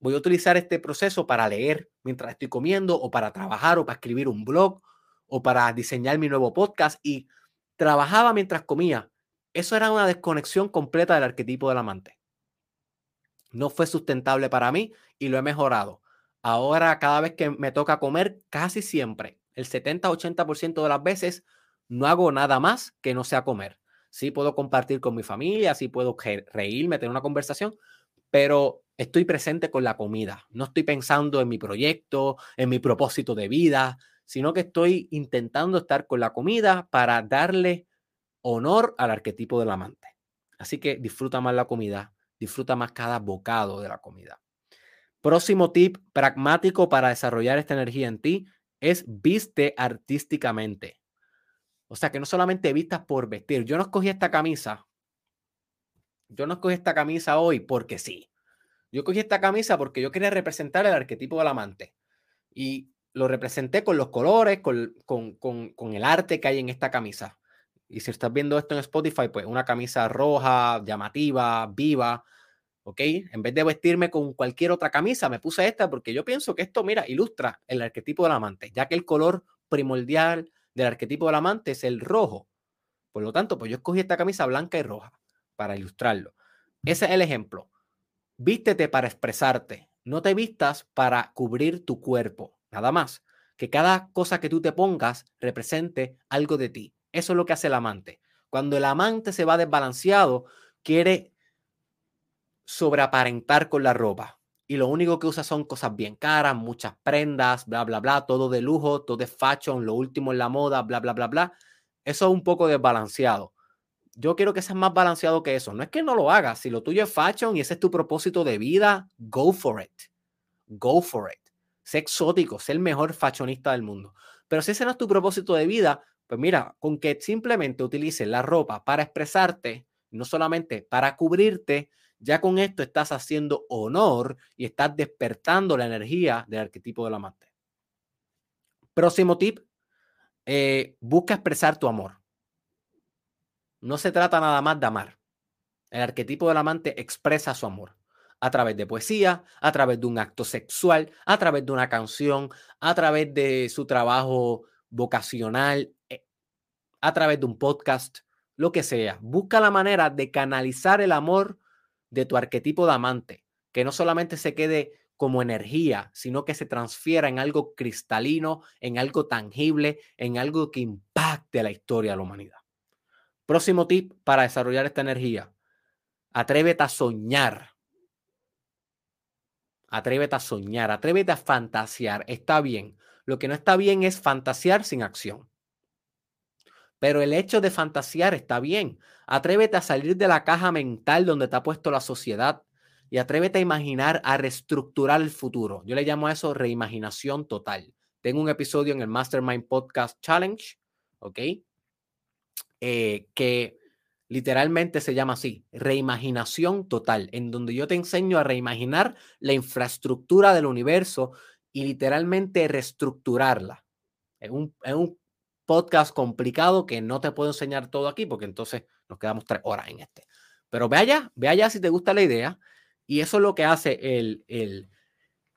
voy a utilizar este proceso para leer mientras estoy comiendo o para trabajar o para escribir un blog o para diseñar mi nuevo podcast y trabajaba mientras comía. Eso era una desconexión completa del arquetipo del amante. No fue sustentable para mí y lo he mejorado. Ahora cada vez que me toca comer, casi siempre, el 70-80% de las veces, no hago nada más que no sea comer. Sí puedo compartir con mi familia, sí puedo reírme, tener una conversación, pero estoy presente con la comida. No estoy pensando en mi proyecto, en mi propósito de vida, sino que estoy intentando estar con la comida para darle honor al arquetipo del amante. Así que disfruta más la comida, disfruta más cada bocado de la comida. Próximo tip pragmático para desarrollar esta energía en ti es viste artísticamente. O sea, que no solamente vistas por vestir. Yo no escogí esta camisa. Yo no escogí esta camisa hoy porque sí. Yo escogí esta camisa porque yo quería representar el arquetipo del amante. Y lo representé con los colores, con, con, con, con el arte que hay en esta camisa. Y si estás viendo esto en Spotify, pues una camisa roja, llamativa, viva, ¿ok? En vez de vestirme con cualquier otra camisa, me puse esta porque yo pienso que esto, mira, ilustra el arquetipo del amante, ya que el color primordial del arquetipo del amante es el rojo. Por lo tanto, pues yo escogí esta camisa blanca y roja para ilustrarlo. Ese es el ejemplo. Vístete para expresarte, no te vistas para cubrir tu cuerpo, nada más. Que cada cosa que tú te pongas represente algo de ti. Eso es lo que hace el amante. Cuando el amante se va desbalanceado, quiere sobreaparentar con la ropa. Y lo único que usa son cosas bien caras, muchas prendas, bla, bla, bla, todo de lujo, todo de fashion, lo último en la moda, bla, bla, bla, bla. Eso es un poco desbalanceado. Yo quiero que seas más balanceado que eso. No es que no lo hagas. Si lo tuyo es fashion y ese es tu propósito de vida, go for it. Go for it. Sé exótico, sé el mejor fashionista del mundo. Pero si ese no es tu propósito de vida, pues mira, con que simplemente utilices la ropa para expresarte, no solamente para cubrirte, ya con esto estás haciendo honor y estás despertando la energía del arquetipo del amante. Próximo tip, eh, busca expresar tu amor. No se trata nada más de amar. El arquetipo del amante expresa su amor a través de poesía, a través de un acto sexual, a través de una canción, a través de su trabajo vocacional, eh, a través de un podcast, lo que sea. Busca la manera de canalizar el amor de tu arquetipo de amante, que no solamente se quede como energía, sino que se transfiera en algo cristalino, en algo tangible, en algo que impacte la historia de la humanidad. Próximo tip para desarrollar esta energía. Atrévete a soñar. Atrévete a soñar, atrévete a fantasear. Está bien. Lo que no está bien es fantasear sin acción. Pero el hecho de fantasear está bien. Atrévete a salir de la caja mental donde te ha puesto la sociedad y atrévete a imaginar, a reestructurar el futuro. Yo le llamo a eso reimaginación total. Tengo un episodio en el Mastermind Podcast Challenge, ¿ok? Eh, que literalmente se llama así, reimaginación total, en donde yo te enseño a reimaginar la infraestructura del universo y literalmente reestructurarla. Es un, es un podcast complicado que no te puedo enseñar todo aquí porque entonces nos quedamos tres horas en este. Pero ve allá, ve allá si te gusta la idea. Y eso es lo que hace el, el,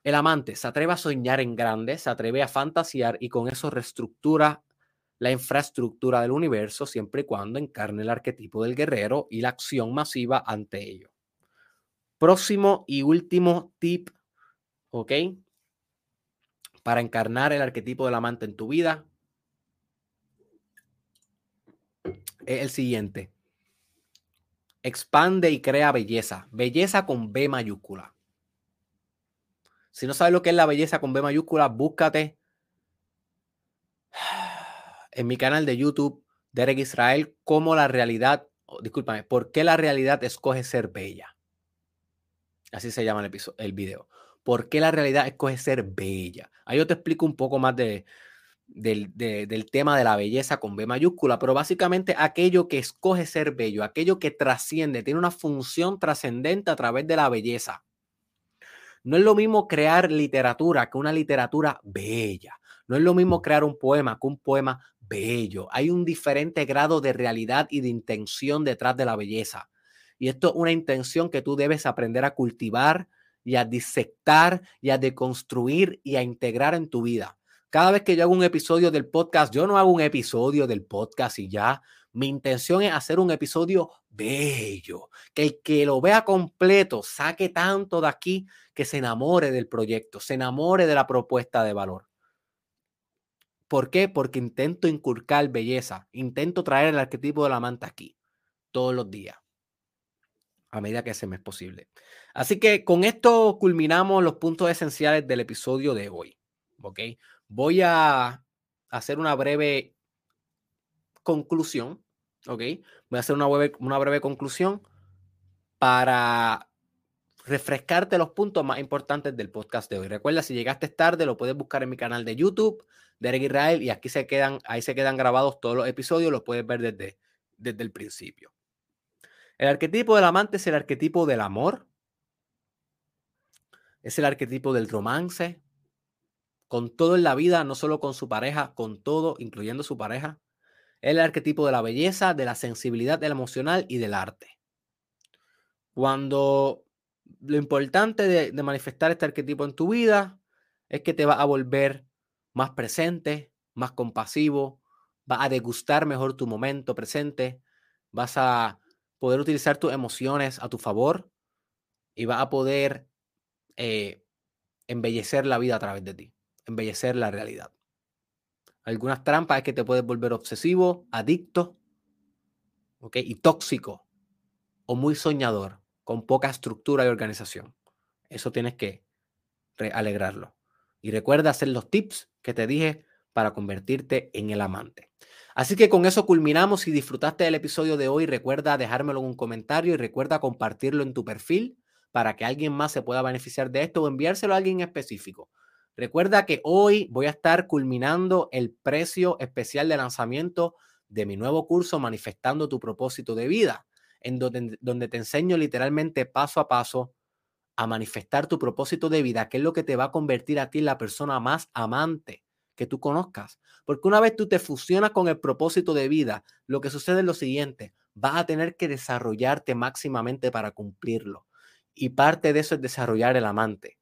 el amante. Se atreve a soñar en grande, se atreve a fantasear y con eso reestructura la infraestructura del universo siempre y cuando encarne el arquetipo del guerrero y la acción masiva ante ello. Próximo y último tip, ¿ok? para encarnar el arquetipo del amante en tu vida es el siguiente. Expande y crea belleza. Belleza con B mayúscula. Si no sabes lo que es la belleza con B mayúscula, búscate en mi canal de YouTube, Derek Israel, cómo la realidad, discúlpame, por qué la realidad escoge ser bella. Así se llama el, episodio, el video. ¿Por qué la realidad escoge ser bella? Ahí yo te explico un poco más de, del, del, tema de la belleza con B mayúscula, pero básicamente aquello que escoge ser bello, aquello que trasciende, tiene una función trascendente a través de la belleza. No es lo mismo crear literatura que una literatura bella. No es lo mismo crear un poema que un poema bello. Hay un diferente grado de realidad y de intención detrás de la belleza. Y esto es una intención que tú debes aprender a cultivar y a disectar y a deconstruir y a integrar en tu vida. Cada vez que yo hago un episodio del podcast, yo no hago un episodio del podcast y ya. Mi intención es hacer un episodio bello, que el que lo vea completo saque tanto de aquí que se enamore del proyecto, se enamore de la propuesta de valor. ¿Por qué? Porque intento inculcar belleza, intento traer el arquetipo de la manta aquí todos los días, a medida que se me es posible. Así que con esto culminamos los puntos esenciales del episodio de hoy. ¿Ok? Voy a hacer una breve conclusión, ¿ok? Voy a hacer una breve, una breve conclusión para refrescarte los puntos más importantes del podcast de hoy. Recuerda, si llegaste tarde, lo puedes buscar en mi canal de YouTube, Derek Israel, y aquí se quedan, ahí se quedan grabados todos los episodios, los puedes ver desde, desde el principio. El arquetipo del amante es el arquetipo del amor, es el arquetipo del romance, con todo en la vida, no solo con su pareja, con todo, incluyendo su pareja. El arquetipo de la belleza, de la sensibilidad, del emocional y del arte. Cuando lo importante de, de manifestar este arquetipo en tu vida es que te va a volver más presente, más compasivo, va a degustar mejor tu momento presente, vas a poder utilizar tus emociones a tu favor y vas a poder eh, embellecer la vida a través de ti embellecer la realidad. Algunas trampas es que te puedes volver obsesivo, adicto, ¿ok? Y tóxico o muy soñador, con poca estructura y organización. Eso tienes que alegrarlo. Y recuerda hacer los tips que te dije para convertirte en el amante. Así que con eso culminamos. Si disfrutaste del episodio de hoy, recuerda dejármelo en un comentario y recuerda compartirlo en tu perfil para que alguien más se pueda beneficiar de esto o enviárselo a alguien específico. Recuerda que hoy voy a estar culminando el precio especial de lanzamiento de mi nuevo curso Manifestando tu propósito de vida, en donde, donde te enseño literalmente paso a paso a manifestar tu propósito de vida, que es lo que te va a convertir a ti en la persona más amante que tú conozcas. Porque una vez tú te fusionas con el propósito de vida, lo que sucede es lo siguiente, vas a tener que desarrollarte máximamente para cumplirlo. Y parte de eso es desarrollar el amante.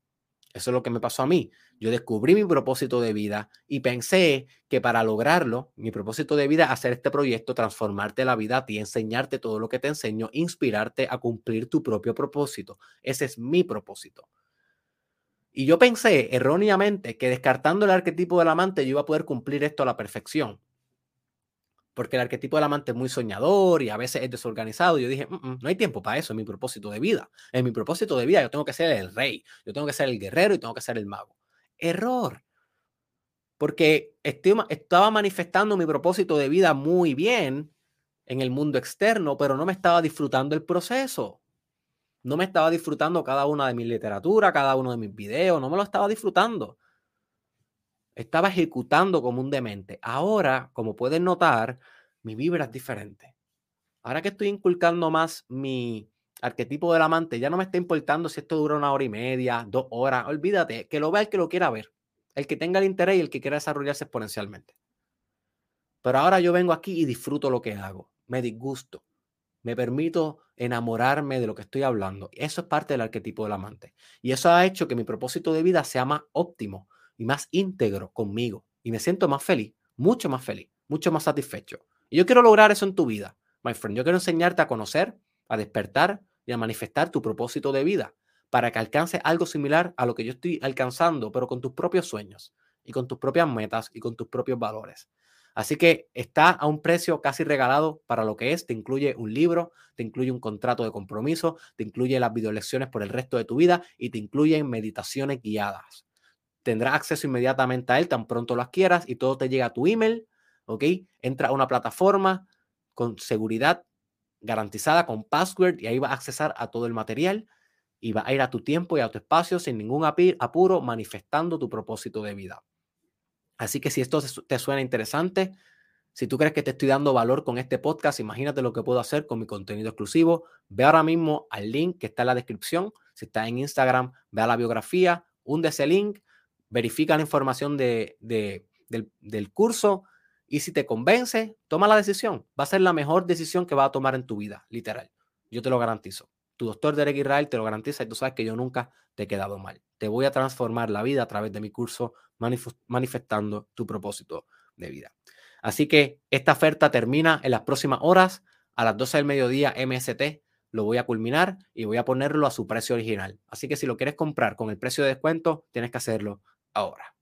Eso es lo que me pasó a mí. Yo descubrí mi propósito de vida y pensé que para lograrlo, mi propósito de vida, hacer este proyecto, transformarte la vida a ti, enseñarte todo lo que te enseño, inspirarte a cumplir tu propio propósito. Ese es mi propósito. Y yo pensé erróneamente que descartando el arquetipo del amante yo iba a poder cumplir esto a la perfección porque el arquetipo del amante es muy soñador y a veces es desorganizado. Yo dije, mm, mm, no hay tiempo para eso en mi propósito de vida. En mi propósito de vida yo tengo que ser el rey, yo tengo que ser el guerrero y tengo que ser el mago. Error. Porque estaba manifestando mi propósito de vida muy bien en el mundo externo, pero no me estaba disfrutando el proceso. No me estaba disfrutando cada una de mis literatura, cada uno de mis videos, no me lo estaba disfrutando. Estaba ejecutando como un demente. Ahora, como pueden notar, mi vibra es diferente. Ahora que estoy inculcando más mi arquetipo del amante, ya no me está importando si esto dura una hora y media, dos horas. Olvídate, que lo vea el que lo quiera ver, el que tenga el interés y el que quiera desarrollarse exponencialmente. Pero ahora yo vengo aquí y disfruto lo que hago. Me disgusto. Me permito enamorarme de lo que estoy hablando. Eso es parte del arquetipo del amante. Y eso ha hecho que mi propósito de vida sea más óptimo, y más íntegro conmigo. Y me siento más feliz, mucho más feliz, mucho más satisfecho. Y yo quiero lograr eso en tu vida, my friend. Yo quiero enseñarte a conocer, a despertar y a manifestar tu propósito de vida para que alcances algo similar a lo que yo estoy alcanzando, pero con tus propios sueños. y con tus propias metas y con tus propios valores. Así que está a un precio casi regalado para lo que es. Te incluye un libro, te incluye un contrato de compromiso, te incluye las videolecciones por el resto de tu vida y te incluyen meditaciones guiadas. Tendrás acceso inmediatamente a él tan pronto lo adquieras y todo te llega a tu email, ¿ok? Entra a una plataforma con seguridad garantizada, con password y ahí vas a accesar a todo el material y vas a ir a tu tiempo y a tu espacio sin ningún apuro manifestando tu propósito de vida. Así que si esto te suena interesante, si tú crees que te estoy dando valor con este podcast, imagínate lo que puedo hacer con mi contenido exclusivo. Ve ahora mismo al link que está en la descripción. Si está en Instagram, ve a la biografía, hunde ese link, verifica la información de, del curso y si te convence, toma la decisión. Va a ser la mejor decisión que vas a tomar en tu vida, literal. Yo te lo garantizo. Tu doctor Derek Israel te lo garantiza y tú sabes que yo nunca te he quedado mal. Te voy a transformar la vida a través de mi curso manifestando tu propósito de vida. Así que esta oferta termina en las próximas horas. A las 12 del mediodía MST lo voy a culminar y voy a ponerlo a su precio original. Así que si lo quieres comprar con el precio de descuento, tienes que hacerlo ahora.